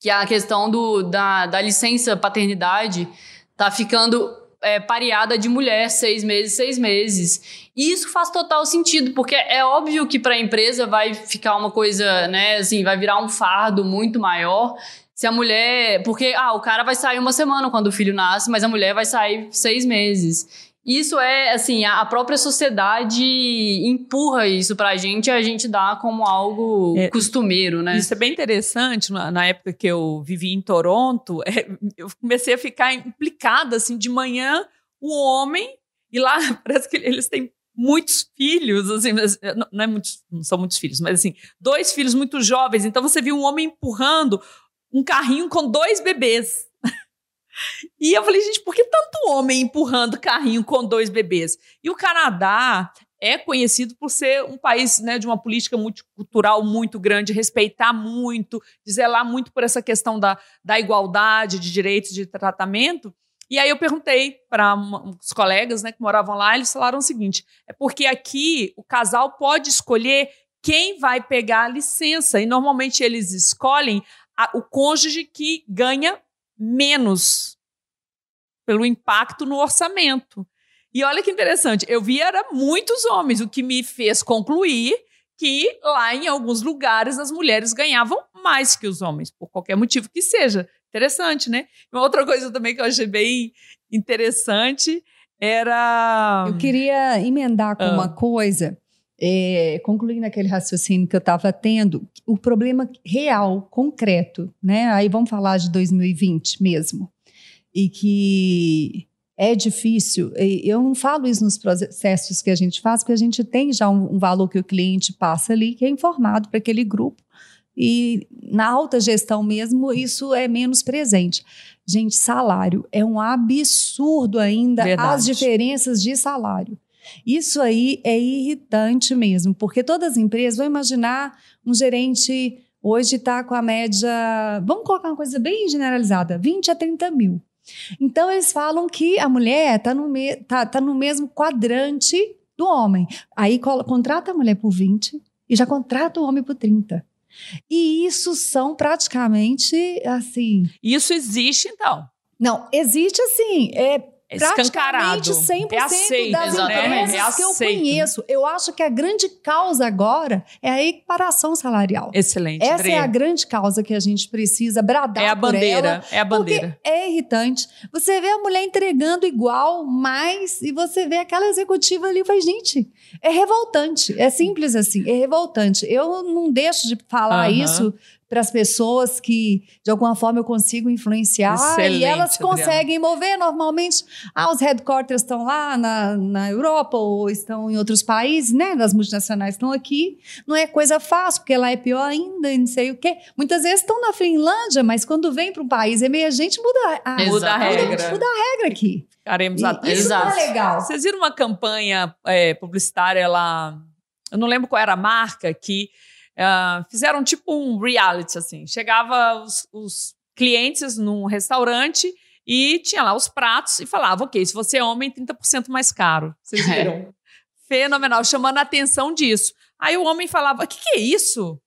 que a questão do, da, da licença paternidade tá ficando é, pareada de mulher, seis meses, seis meses. E isso faz total sentido, porque é óbvio que para a empresa vai ficar uma coisa, né, assim, vai virar um fardo muito maior. Se a mulher. Porque, ah, o cara vai sair uma semana quando o filho nasce, mas a mulher vai sair seis meses. Isso é, assim, a própria sociedade empurra isso pra gente e a gente dá como algo É, costumeiro, né? Isso é bem interessante. Na, na época que eu vivi em Toronto, é, eu comecei a ficar implicada assim de manhã o homem e lá parece que eles têm muitos filhos, assim, mas, eh, não, não é muitos, não são muitos filhos, mas assim dois filhos muito jovens. Então você viu um homem empurrando um carrinho com dois bebês. E eu falei, gente, por que tanto homem empurrando carrinho com dois bebês? E o Canadá é conhecido por ser um país né, de uma política multicultural muito grande, respeitar muito, zelar muito por essa questão da, da igualdade de direitos de tratamento. E aí eu perguntei para os colegas né, que moravam lá, eles falaram o seguinte: é porque aqui o casal pode escolher quem vai pegar a licença, e normalmente eles escolhem a- o cônjuge que ganha menos pelo impacto no orçamento. E olha que interessante, eu vi era muitos homens, o que me fez concluir que lá em alguns lugares as mulheres ganhavam mais que os homens, por qualquer motivo que seja. Interessante, né? Uma outra coisa também que eu achei bem interessante era. Eu queria emendar com Ah. uma coisa, é, concluindo aquele raciocínio que eu estava tendo, o problema real, concreto, né? Aí vamos falar de 2020 mesmo, e que é difícil. Eu não falo isso nos processos que a gente faz, porque a gente tem já um, um valor que o cliente passa ali, que é informado para aquele grupo. E na alta gestão mesmo, isso é menos presente. Gente, salário é um absurdo ainda Verdade. as diferenças de salário. Isso aí é irritante mesmo, porque todas as empresas vão imaginar um gerente hoje está com a média, vamos colocar uma coisa bem generalizada, 20 a 30 mil. Então eles falam que a mulher está no, me, tá, tá no mesmo quadrante do homem. Aí contrata a mulher por 20 e já contrata o homem por 30. E isso são praticamente assim. Isso existe, então. Não, existe assim. É, É praticamente escancarado. 100% É aceito, das exatamente. empresas É que eu conheço. Eu acho que a grande causa agora é a equiparação salarial. Excelente, Essa Dre. é a grande causa que a gente precisa bradar É a por ela, bandeira, é a bandeira. Porque é irritante. Você vê a mulher entregando igual, mais, e você vê aquela executiva ali e fala, gente, é revoltante. É simples assim, é revoltante. Eu não deixo de falar Aham. isso para as pessoas que, de alguma forma, eu consigo influenciar Excelente, e elas Adriana. conseguem mover. Normalmente, ah, os headquarters estão lá na, na Europa ou estão em outros países, né? As multinacionais estão aqui. Não é coisa fácil, porque lá é pior ainda e não sei o quê. Muitas vezes estão na Finlândia, mas quando vem para um país emergente, muda a, Muda a regra. muda a regra aqui. Ficaremos E atentos. isso não Exato. é legal. Vocês viram uma campanha é, publicitária lá? Eu não lembro qual era a marca que ah, fizeram tipo um reality assim. Chegava os, os clientes num restaurante e tinha lá os pratos e falava, ok, se você é homem, 30% mais caro. Vocês viram? Fenomenal, chamando a atenção disso. Aí o homem falava, o que, que é isso?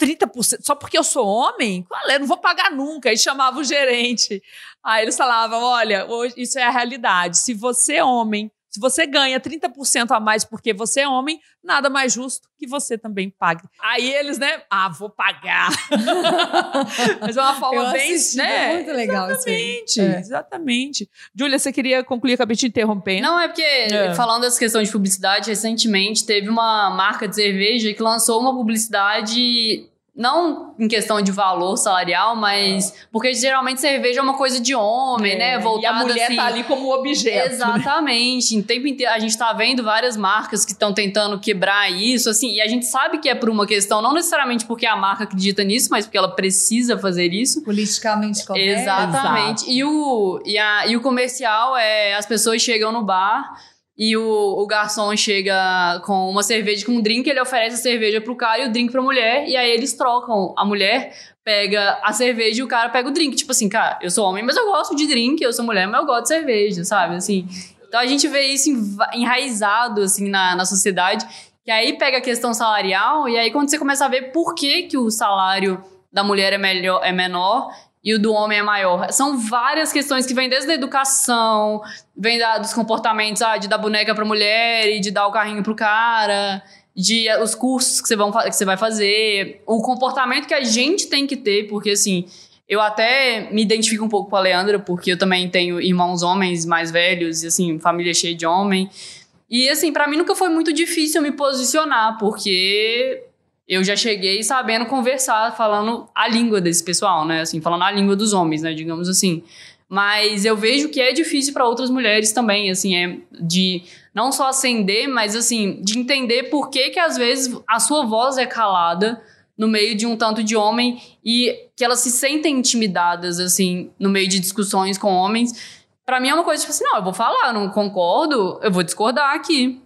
30%? Só porque eu sou homem? Qual é? Não vou pagar nunca. Aí chamava o gerente. Aí eles falavam: olha, hoje, isso é a realidade. Se você é homem, se você ganha 30% a mais porque você é homem, nada mais justo que você também pague. Aí eles, né? Ah, vou pagar. Mas é uma forma Eu bem. assisti, né? é muito legal isso aí. Exatamente, É. exatamente. Júlia, você queria concluir? Acabei te interrompendo. Não, é porque, É. falando dessa questão de publicidade, recentemente teve uma marca de cerveja que lançou uma publicidade. Não em questão de valor salarial, mas. Porque geralmente cerveja é uma coisa de homem, né? É, Voltada e a mulher assim, tá ali como objeto. né? Exatamente. Em tempo inteiro, a gente tá vendo várias marcas que estão tentando quebrar isso, assim, e a gente sabe que é por uma questão, não necessariamente porque a marca acredita nisso, mas porque ela precisa fazer isso. Politicamente correto. Exatamente. E o, e, a, e o comercial é as pessoas chegam no bar e o, o garçom chega com uma cerveja, com um drink, ele oferece a cerveja pro cara e o drink pra mulher, e aí eles trocam. A mulher pega a cerveja e o cara pega o drink. Tipo assim, cara, eu sou homem, mas eu gosto de drink, eu sou mulher, mas eu gosto de cerveja, sabe? Assim. Então a gente vê isso enraizado, assim, na, na sociedade. Que aí pega a questão salarial, e aí quando você começa a ver por que, que o salário da mulher é, melhor, é menor e o do homem é maior. São várias questões que vêm desde a educação, vem da- dos comportamentos, ah, de dar boneca pra mulher e de dar o carrinho pro cara, de eh, os cursos que você, vão, que você vai fazer, o comportamento que a gente tem que ter, porque assim, eu até me identifico um pouco com a Leandra, porque eu também tenho irmãos homens mais velhos, e assim, família cheia de homem. E assim, pra mim nunca foi muito difícil me posicionar, porque eu já cheguei sabendo conversar, falando a língua desse pessoal, né? Assim, falando a língua dos homens, né? Digamos assim. Mas eu vejo que é difícil para outras mulheres também, assim, é de não só acender, mas assim, de entender por que que às vezes a sua voz é calada no meio de um tanto de homem e que elas se sentem intimidadas, assim, no meio de discussões com homens. Pra mim é uma coisa tipo assim, não, eu vou falar, não concordo, eu vou discordar aqui.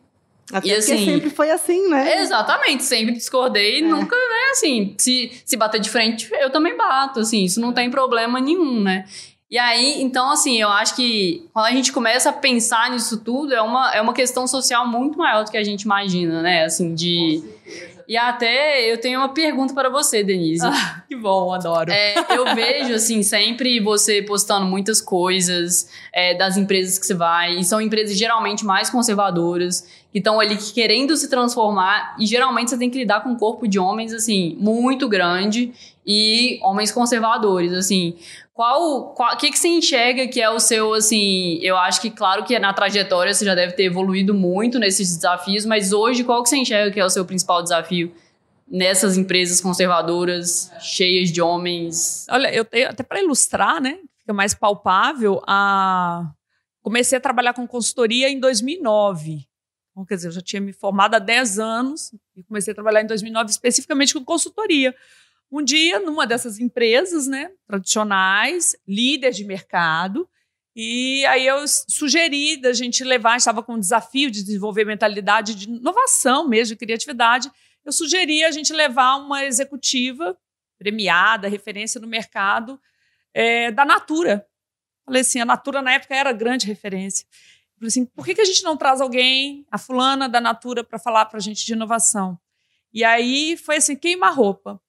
Até E porque assim- sempre foi assim, né? Exatamente, sempre discordei, nunca, né, assim, se, se bater de frente, eu também bato, assim, isso não tem problema nenhum, né? E aí, então, assim, eu acho que quando a gente começa a pensar nisso tudo, é uma, é uma questão social muito maior do que a gente imagina, né? Assim, de. E até eu tenho uma pergunta para você, Denise. Ah, que bom, adoro. É, eu vejo, assim, sempre você postando muitas coisas é, das empresas que você vai, e são empresas geralmente mais conservadoras, que estão ali querendo se transformar, e geralmente você tem que lidar com um corpo de homens, assim, muito grande, e homens conservadores, assim. Qual, o que, que você enxerga que é o seu, assim, eu acho que, claro que na trajetória você já deve ter evoluído muito nesses desafios, mas hoje qual que você enxerga que é o seu principal desafio nessas empresas conservadoras, cheias de homens? Olha, eu até para ilustrar, né? Fica mais palpável, a... comecei a trabalhar com consultoria em 2009. Então, quer dizer, eu já tinha me formado há 10 anos e comecei a trabalhar em 2009 especificamente com consultoria. Um dia, numa dessas empresas, né, tradicionais, líder de mercado, e aí eu sugeri da gente levar, estava com um desafio de desenvolver mentalidade de inovação mesmo, de criatividade. Eu sugeri a gente levar uma executiva premiada, referência no mercado, é, da Natura. Falei assim, a Natura na época era grande referência. Falei assim, por que, que a gente não traz alguém, a fulana da Natura, para falar para a gente de inovação? E aí foi assim, queima a roupa.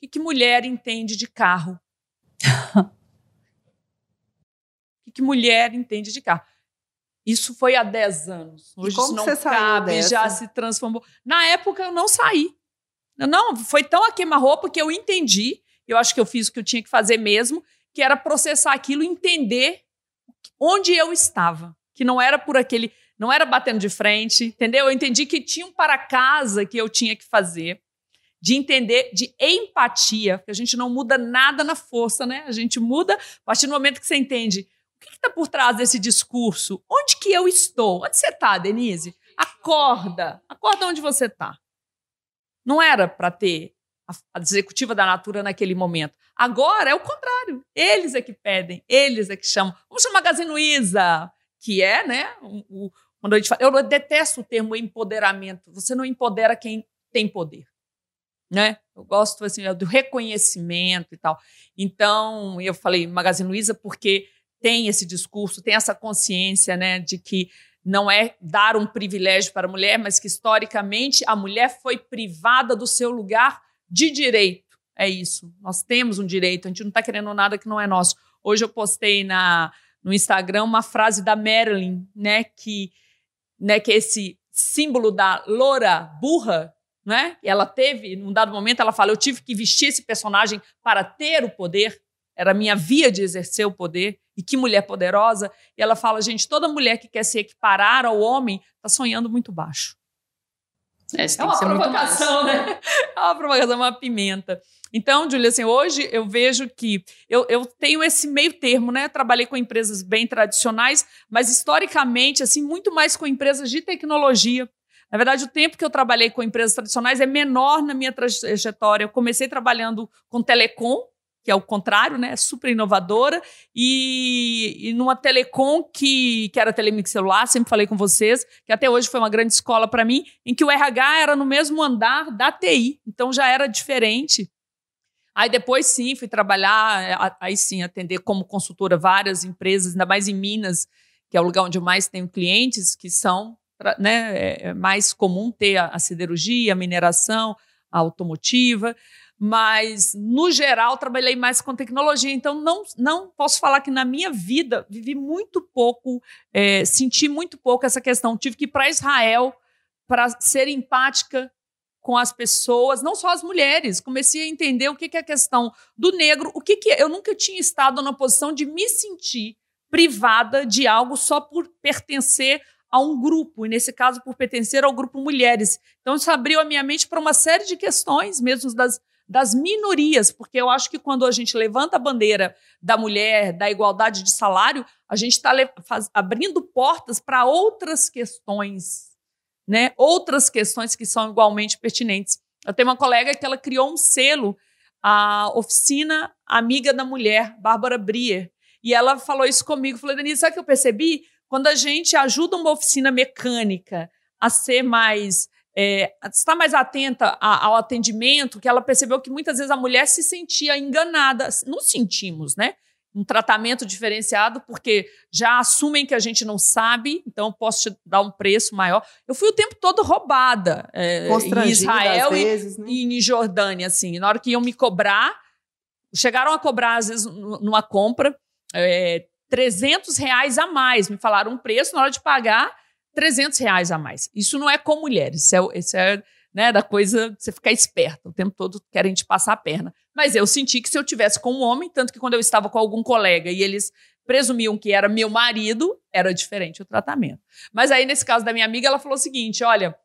O que, mulher entende de carro? o que, que mulher entende de carro? Isso foi há 10 anos. Hoje como isso não cabe, já se transformou. Na época eu não saí. Não, foi tão a queima-roupa que eu entendi, eu acho que eu fiz o que eu tinha que fazer mesmo, que era processar aquilo, entender onde eu estava, que não era por aquele, não era batendo de frente, entendeu? Eu entendi que tinha um para casa que eu tinha que fazer, de entender, de empatia, porque a gente não muda nada na força, né? A gente muda a partir do momento que você entende o que está por trás desse discurso, onde que eu estou, onde você está, Denise? Acorda, acorda onde você está. Não era para ter a, a executiva da Natura naquele momento. Agora é o contrário. Eles é que pedem, eles é que chamam. Vamos chamar Magazine Luiza, que é, né? O, quando a gente fala, eu detesto o termo empoderamento. Você não empodera quem tem poder, né? Eu gosto assim do reconhecimento e tal. Então eu falei Magazine Luiza porque tem esse discurso, tem essa consciência, né, de que não é dar um privilégio para a mulher, mas que historicamente a mulher foi privada do seu lugar de direito. É isso. Nós temos um direito, a gente não está querendo nada que não é nosso. Hoje eu postei na, no Instagram uma frase da Marilyn, né, que, né, que é esse símbolo da loura burra, né? Ela teve, num dado momento, ela fala: Eu tive que vestir esse personagem para ter o poder, era a minha via de exercer o poder. E que mulher poderosa. E ela fala: Gente, toda mulher que quer se equiparar ao homem está sonhando muito baixo. É, É uma ser muito mais. provocação, né? É uma provocação, uma pimenta. Então, Júlia, assim, hoje eu vejo que eu, eu tenho esse meio termo, né? Trabalhei com empresas bem tradicionais, mas historicamente, assim, muito mais com empresas de tecnologia. Na verdade, o tempo que eu trabalhei com empresas tradicionais é menor na minha trajetória. Eu comecei trabalhando com telecom, que é o contrário, né? É super inovadora, e, e numa telecom que, que era Telemix Celular, sempre falei com vocês, que até hoje foi uma grande escola para mim, em que o RH era no mesmo andar da TI, então já era diferente. Aí depois sim, fui trabalhar, a- aí sim, atender como consultora várias empresas, ainda mais em Minas, que é o lugar onde eu mais tenho clientes, que são né, é- é mais comum ter a, a siderurgia, a mineração, a automotiva, mas no geral trabalhei mais com tecnologia, então não, não posso falar que na minha vida vivi muito pouco, é, senti muito pouco essa questão. Tive que ir para Israel para ser empática com as pessoas, não só as mulheres. Comecei a entender o que, que é a questão do negro, o que, que é. Eu nunca tinha estado na posição de me sentir privada de algo só por pertencer a um grupo, e nesse caso por pertencer ao grupo mulheres. Então isso abriu a minha mente para uma série de questões, mesmo das, das minorias, porque eu acho que quando a gente levanta a bandeira da mulher, da igualdade de salário, a gente está abrindo portas para outras questões, né? Outras questões que são igualmente pertinentes. Eu tenho uma colega que ela criou um selo, a oficina Amiga da Mulher, Bárbara Brier, e ela falou isso comigo. Falei, Denise, sabe o que eu percebi? Quando a gente ajuda uma oficina mecânica a ser mais é, estar mais atenta a, ao atendimento, que ela percebeu que muitas vezes a mulher se sentia enganada. Nos sentimos, né? Um tratamento diferenciado, porque já assumem que a gente não sabe, então posso te dar um preço maior. Eu fui o tempo todo roubada é, em Israel às e, vezes, né? e em Jordânia, assim. Na hora que iam me cobrar, chegaram a cobrar, às vezes, numa compra, é, 300 reais a mais. Me falaram um preço, na hora de pagar, 300 reais a mais. Isso não é com mulheres, isso é, isso é né, da coisa você ficar esperta. O tempo todo querem te passar a perna. Mas eu senti que se eu tivesse com um homem, tanto que quando eu estava com algum colega e eles presumiam que era meu marido, era diferente o tratamento. Mas aí, nesse caso da minha amiga, ela falou o seguinte: olha,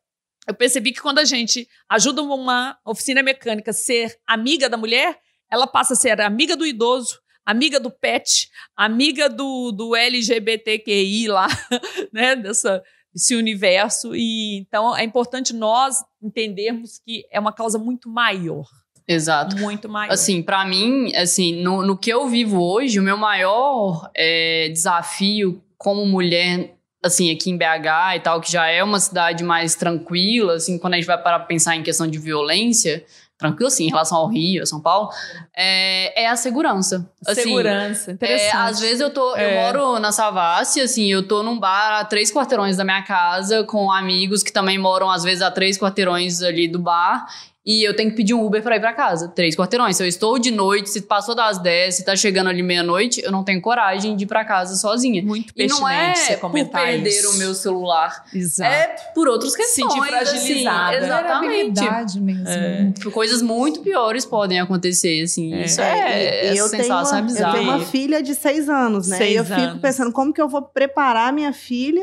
eu percebi que quando a gente ajuda uma oficina mecânica a ser amiga da mulher, ela passa a ser amiga do idoso, amiga do pet, amiga do, do LGBTQI lá, né? Dessa, desse universo. E então é importante nós entendermos que é uma causa muito maior. Exato. Muito maior. Assim, pra mim, assim, no, no que eu vivo hoje, o meu maior é, desafio como mulher, assim, aqui em BH e tal, que já é uma cidade mais tranquila, assim, quando a gente vai parar pra pensar em questão de violência, tranquilo, assim, em relação ao Rio, São Paulo, é, é a segurança. Assim, Segurança, interessante. é, às vezes eu tô, eu É. moro na Savassi, assim, eu tô num bar a três quarteirões da minha casa com amigos que também moram às vezes a três quarteirões ali do bar. E eu tenho que pedir um Uber para ir para casa. Três quarteirões. Se eu estou de noite, se passou das 10, se tá chegando ali meia-noite, eu não tenho coragem de ir para casa sozinha. Muito E não é você por comentar perder isso. o meu celular. Exato. É por outras questões. Sentir fragilizada. Assim, exatamente. Mesmo. É. Coisas muito piores podem acontecer, assim. É. Isso é, e, e essa eu, tenho sensação uma, é eu bizarra. tenho uma filha de seis anos, né? Seis e eu fico anos. pensando como que eu vou preparar minha filha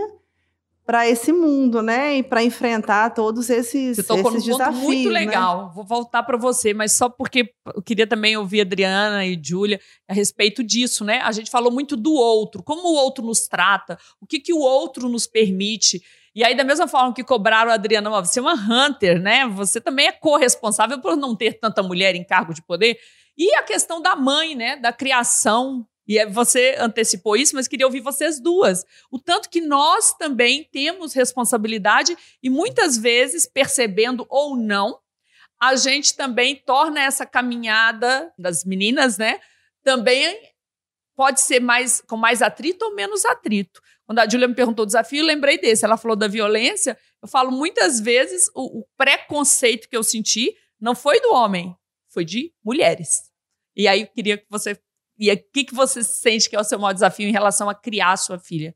para esse mundo, né? E para enfrentar todos esses, Você tocou num esses ponto desafios. muito né? legal. Vou voltar para você, mas só porque eu queria também ouvir a Adriana e Júlia a respeito disso, né? A gente falou muito do outro, como o outro nos trata, o que, que o outro nos permite. E aí, da mesma forma que cobraram a Adriana, você é uma hunter, né? Você também é corresponsável por não ter tanta mulher em cargo de poder. E a questão da mãe, né? Da criação. E é- você antecipou isso, mas queria ouvir vocês duas. O tanto que nós também temos responsabilidade e muitas vezes, percebendo ou não, a gente também torna essa caminhada das meninas, né? Também pode ser mais com mais atrito ou menos atrito. Quando a Júlia me perguntou o desafio, eu lembrei desse. Ela falou da violência. Eu falo muitas vezes o, o preconceito que eu senti não foi do homem, foi de mulheres. E aí eu queria que você. E o que, que você sente que é o seu maior desafio em relação a criar a sua filha?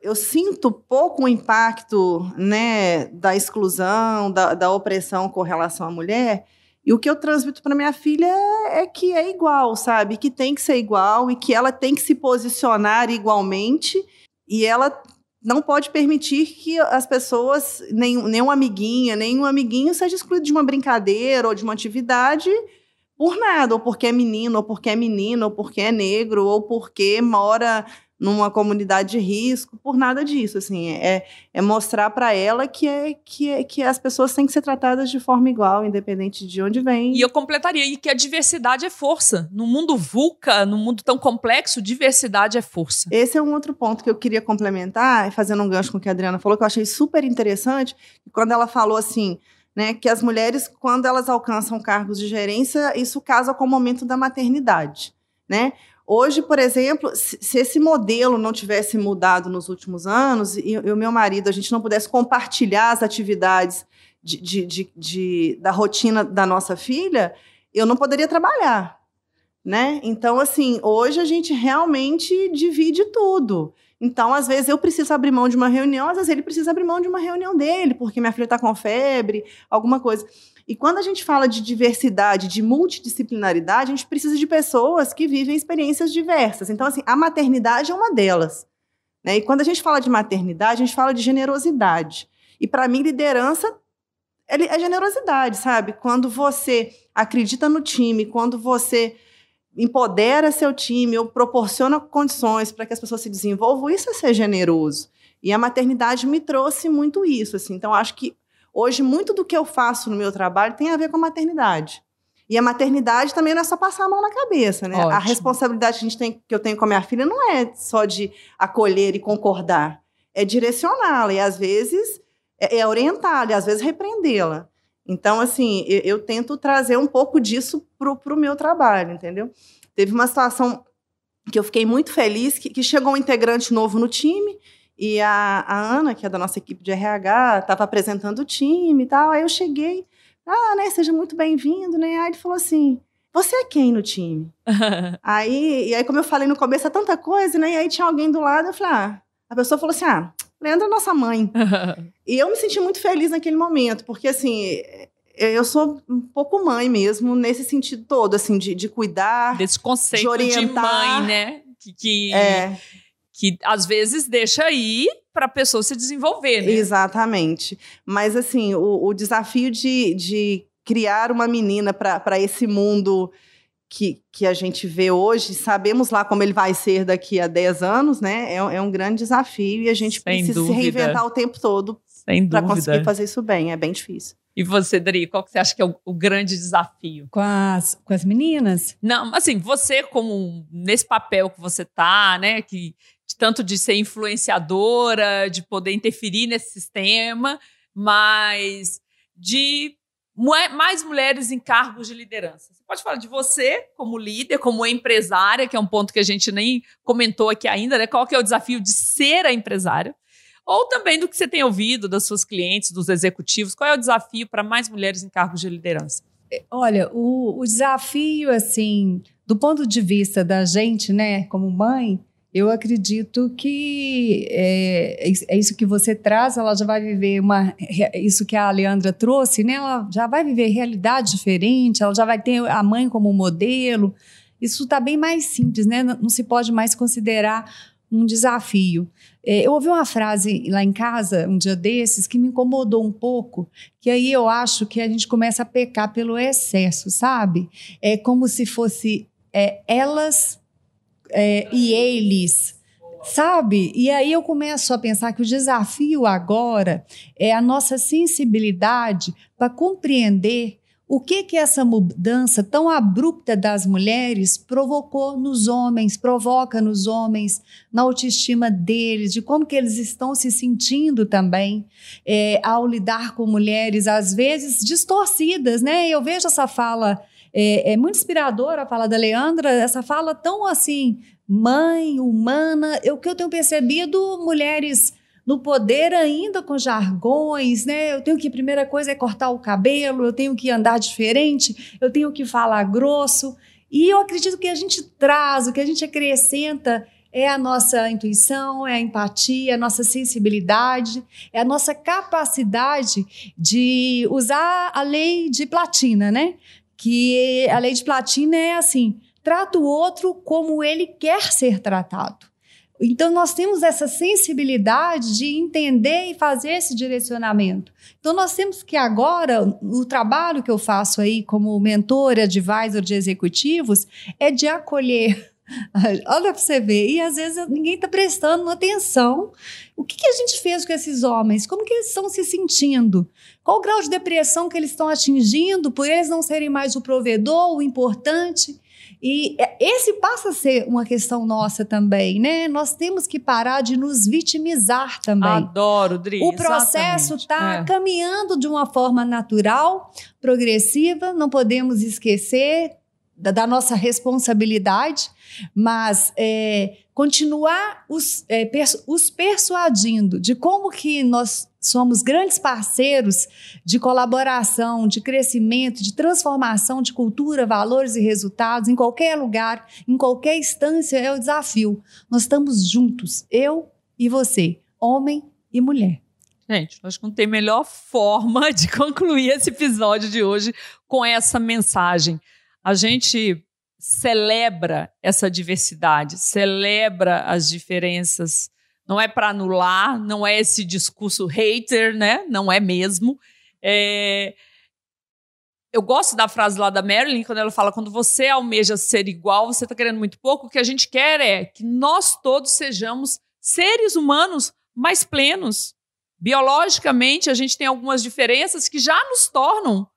eu sinto pouco o impacto né, da exclusão, da, da opressão com relação à mulher. E o que eu transmito para minha filha é que é igual, sabe? Que tem que ser igual e que ela tem que se posicionar igualmente e ela não pode permitir que as pessoas, nem, nem uma amiguinha, nem um amiguinho seja excluído de uma brincadeira ou de uma atividade por nada, ou porque é menino, ou porque é menina, ou porque é negro, ou porque mora numa comunidade de risco, por nada disso, assim, é, é mostrar para ela que é, que é que as pessoas têm que ser tratadas de forma igual, independente de onde vem. E eu completaria e que a diversidade é força. No mundo VUCA, no mundo tão complexo, diversidade é força. Esse é um outro ponto que eu queria complementar, fazendo um gancho com o que a Adriana falou, que eu achei super interessante, quando ela falou assim, né, que as mulheres, quando elas alcançam cargos de gerência, isso casa com o momento da maternidade, né? Hoje, por exemplo, se, se esse modelo não tivesse mudado nos últimos anos e, e o meu marido, a gente não pudesse compartilhar as atividades de, de, de, de, da rotina da nossa filha, eu não poderia trabalhar, né? Então, assim, hoje a gente realmente divide tudo. Então, às vezes eu preciso abrir mão de uma reunião, às vezes ele precisa abrir mão de uma reunião dele, porque minha filha está com febre, alguma coisa. E quando a gente fala de diversidade, de multidisciplinaridade, a gente precisa de pessoas que vivem experiências diversas. Então, assim, a maternidade é uma delas. Né? E quando a gente fala de maternidade, a gente fala de generosidade. E para mim, liderança é generosidade, sabe? Quando você acredita no time, quando você empodera seu time ou proporciona condições para que as pessoas se desenvolvam, isso é ser generoso. E a maternidade me trouxe muito isso. Assim. Então, acho que hoje muito do que eu faço no meu trabalho tem a ver com a maternidade. E a maternidade também não é só passar a mão na cabeça, né? Ótimo. A responsabilidade que, a gente tem, que eu tenho com a minha filha não é só de acolher e concordar, é direcioná-la e às vezes é, é orientá-la e às vezes repreendê-la. Então, assim, eu, eu, tento trazer um pouco disso para o meu trabalho, entendeu? Teve uma situação que eu fiquei muito feliz, que, que chegou um integrante novo no time, e a, a, Ana, que é da nossa equipe de RH, estava apresentando o time e tal. Aí eu cheguei, ah, né, seja muito bem-vindo, né? Aí ele falou assim, você é quem no time? aí, e aí, como eu falei no começo, é tanta coisa, né? E aí tinha alguém do lado, eu falei, ah, a pessoa falou assim, ah, Leandra é nossa mãe. e eu me senti muito feliz naquele momento, porque assim, eu sou um pouco mãe mesmo, nesse sentido todo, assim, de, de cuidar. Desse conceito de, orientar, de mãe, né? Que, que, é. que às vezes deixa aí para a pessoa se desenvolver, né? Exatamente. Mas assim, o, o desafio de, de criar uma menina para esse mundo que, que a gente vê hoje, sabemos lá como ele vai ser daqui a 10 anos, né? É, é um grande desafio e a gente Sem precisa dúvida. se reinventar o tempo todo para conseguir fazer isso bem. É bem difícil. E você, Dri, qual que você acha que é o, o, grande desafio? Com as, com as meninas? Não, assim, você como nesse papel que você tá, né, que de tanto de ser influenciadora, de poder interferir nesse sistema, mas de mais mulheres em cargos de liderança. Você pode falar de você como líder, como empresária, que é um ponto que a gente nem comentou aqui ainda, né? Qual que é o desafio de ser a empresária? ou também do que você tem ouvido das suas clientes, dos executivos. Qual é o desafio para mais mulheres em cargos de liderança? Olha, o, o desafio, assim, do ponto de vista da gente, né, como mãe, eu acredito que é, é, isso que você traz, ela já vai viver uma. Isso que a Leandra trouxe, né? Ela já vai viver realidade diferente, ela já vai ter a mãe como modelo. Isso está bem mais simples, né? Não se pode mais considerar um desafio. É, eu ouvi uma frase lá em casa, um dia desses, que me incomodou um pouco, que aí eu acho que a gente começa a pecar pelo excesso, sabe? É como se fosse é, elas é, e eles, sabe? E aí eu começo a pensar que o desafio agora é a nossa sensibilidade para compreender o que que essa mudança tão abrupta das mulheres provocou nos homens, provoca nos homens, na autoestima deles, de como que eles estão se sentindo também é, ao lidar com mulheres, às vezes distorcidas, né? Eu vejo essa fala é, é muito inspiradora a fala da Leandra, essa fala tão assim, mãe, humana. O que eu tenho percebido, mulheres no poder ainda com jargões, né? Eu tenho que, primeira coisa é cortar o cabelo, eu tenho que andar diferente, eu tenho que falar grosso. E eu acredito que a gente traz, o que a gente acrescenta é a nossa intuição, é a empatia, a nossa sensibilidade, é a nossa capacidade de usar a lei de platina, né? Que a lei de platina é assim: trata o outro como ele quer ser tratado. Então, nós temos essa sensibilidade de entender e fazer esse direcionamento. Então, nós temos que agora, o trabalho que eu faço aí como mentora, advisor de executivos, é de acolher Olha para você ver. E às vezes ninguém está prestando atenção. O que, que, a gente fez com esses homens? Como que eles estão se sentindo? Qual o grau de depressão que eles estão atingindo por eles não serem mais o provedor, o importante? E é, esse passa a ser uma questão nossa também, né? Nós temos que parar de nos vitimizar também. Adoro, Dri. O processo está é. caminhando de uma forma natural, progressiva, não podemos esquecer da, da nossa responsabilidade, mas é, continuar os, é, persu os persuadindo de como que nós somos grandes parceiros de colaboração, de crescimento, de transformação de cultura, valores e resultados em qualquer lugar, em qualquer instância é o desafio. Nós estamos juntos, eu e você, homem e mulher. Gente, acho que não tem melhor forma de concluir esse episódio de hoje com essa mensagem a gente celebra essa diversidade, celebra as diferenças. Não é para anular, não é esse discurso hater, né? Não é mesmo. É... Eu gosto da frase lá da Marilyn, quando ela fala: quando você almeja ser igual, você está querendo muito pouco. O que a gente quer é que nós todos sejamos seres humanos mais plenos. Biologicamente, a gente tem algumas diferenças que já nos tornam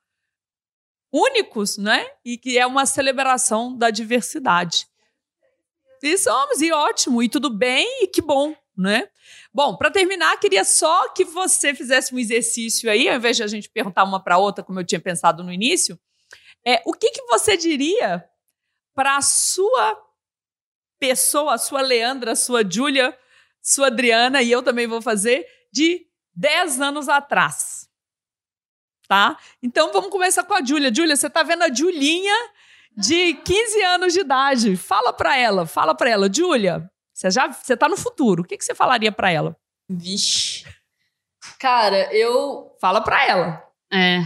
únicos, né? E que é uma celebração da diversidade. E somos, e ótimo, e tudo bem, e que bom, né? Bom, para terminar, queria só que você fizesse um exercício aí, ao invés de a gente perguntar uma para outra, como eu tinha pensado no início, é, o que, que você diria para a sua pessoa, a sua Leandra, a sua Júlia, sua Adriana, e eu também vou fazer, de 10 anos atrás? Tá? Então vamos começar com a Júlia. Júlia, você tá vendo a Julinha de 15 anos de idade. Fala para ela, fala para ela, Júlia, você já você tá no futuro. O que, que você falaria para ela? Vixe. Cara, eu fala para ela. É.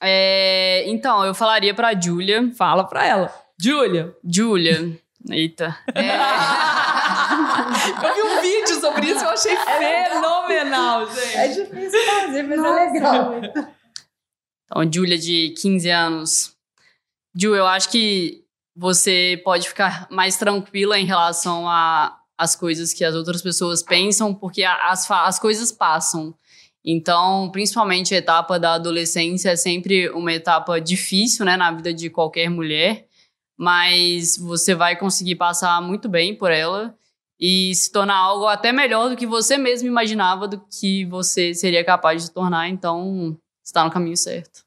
é. Então, eu falaria para Júlia, fala para ela. Júlia, Júlia. Eita. É... eu vi um vídeo sobre isso, eu achei é fenomenal, gente. É difícil fazer, mas é Nossa. é legal. Então, Júlia, de 15 anos. Ju, eu acho que você pode ficar mais tranquila em relação as coisas que as outras pessoas pensam, porque as, as coisas passam. Então, principalmente a etapa da adolescência é sempre uma etapa difícil, né, na vida de qualquer mulher, mas você vai conseguir passar muito bem por ela e se tornar algo até melhor do que você mesmo imaginava do que você seria capaz de tornar. Então, está no caminho certo.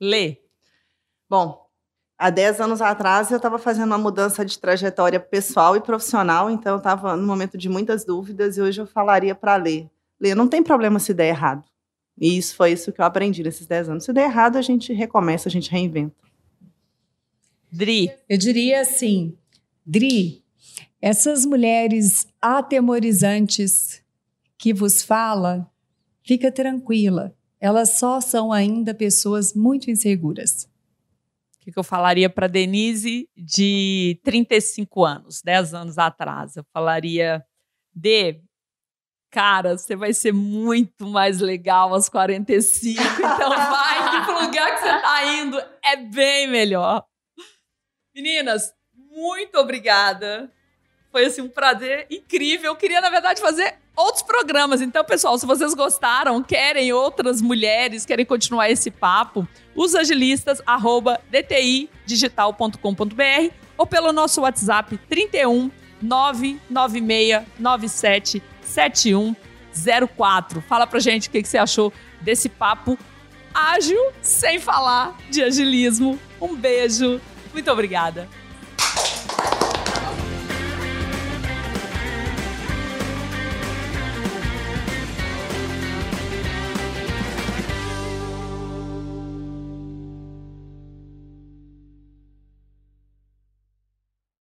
Lê. Bom, há 10 anos atrás eu estava fazendo uma mudança de trajetória pessoal e profissional, então eu estava num momento de muitas dúvidas e hoje eu falaria para ler. Ler, não tem problema se der errado. E isso foi isso que eu aprendi nesses 10 anos. Se der errado, a gente recomeça, a gente reinventa. Dri. Eu diria assim, Dri, essas mulheres atemorizantes que vos fala, fica tranquila. Elas só são ainda pessoas muito inseguras. O que, que eu falaria para Denise de 35 anos, 10 anos atrás? Eu falaria, de cara, você vai ser muito mais legal aos 45, então vai que pro lugar que você tá indo é bem melhor. Meninas, muito obrigada. Foi assim um prazer incrível. Eu queria, na verdade, fazer outros programas. Então, pessoal, se vocês gostaram, querem outras mulheres, querem continuar esse papo, os agilistas, arroba dtidigital.com.br ou pelo nosso WhatsApp 31 996 97 7104. Fala pra gente o que você achou desse papo ágil, sem falar de agilismo. Um beijo, muito obrigada.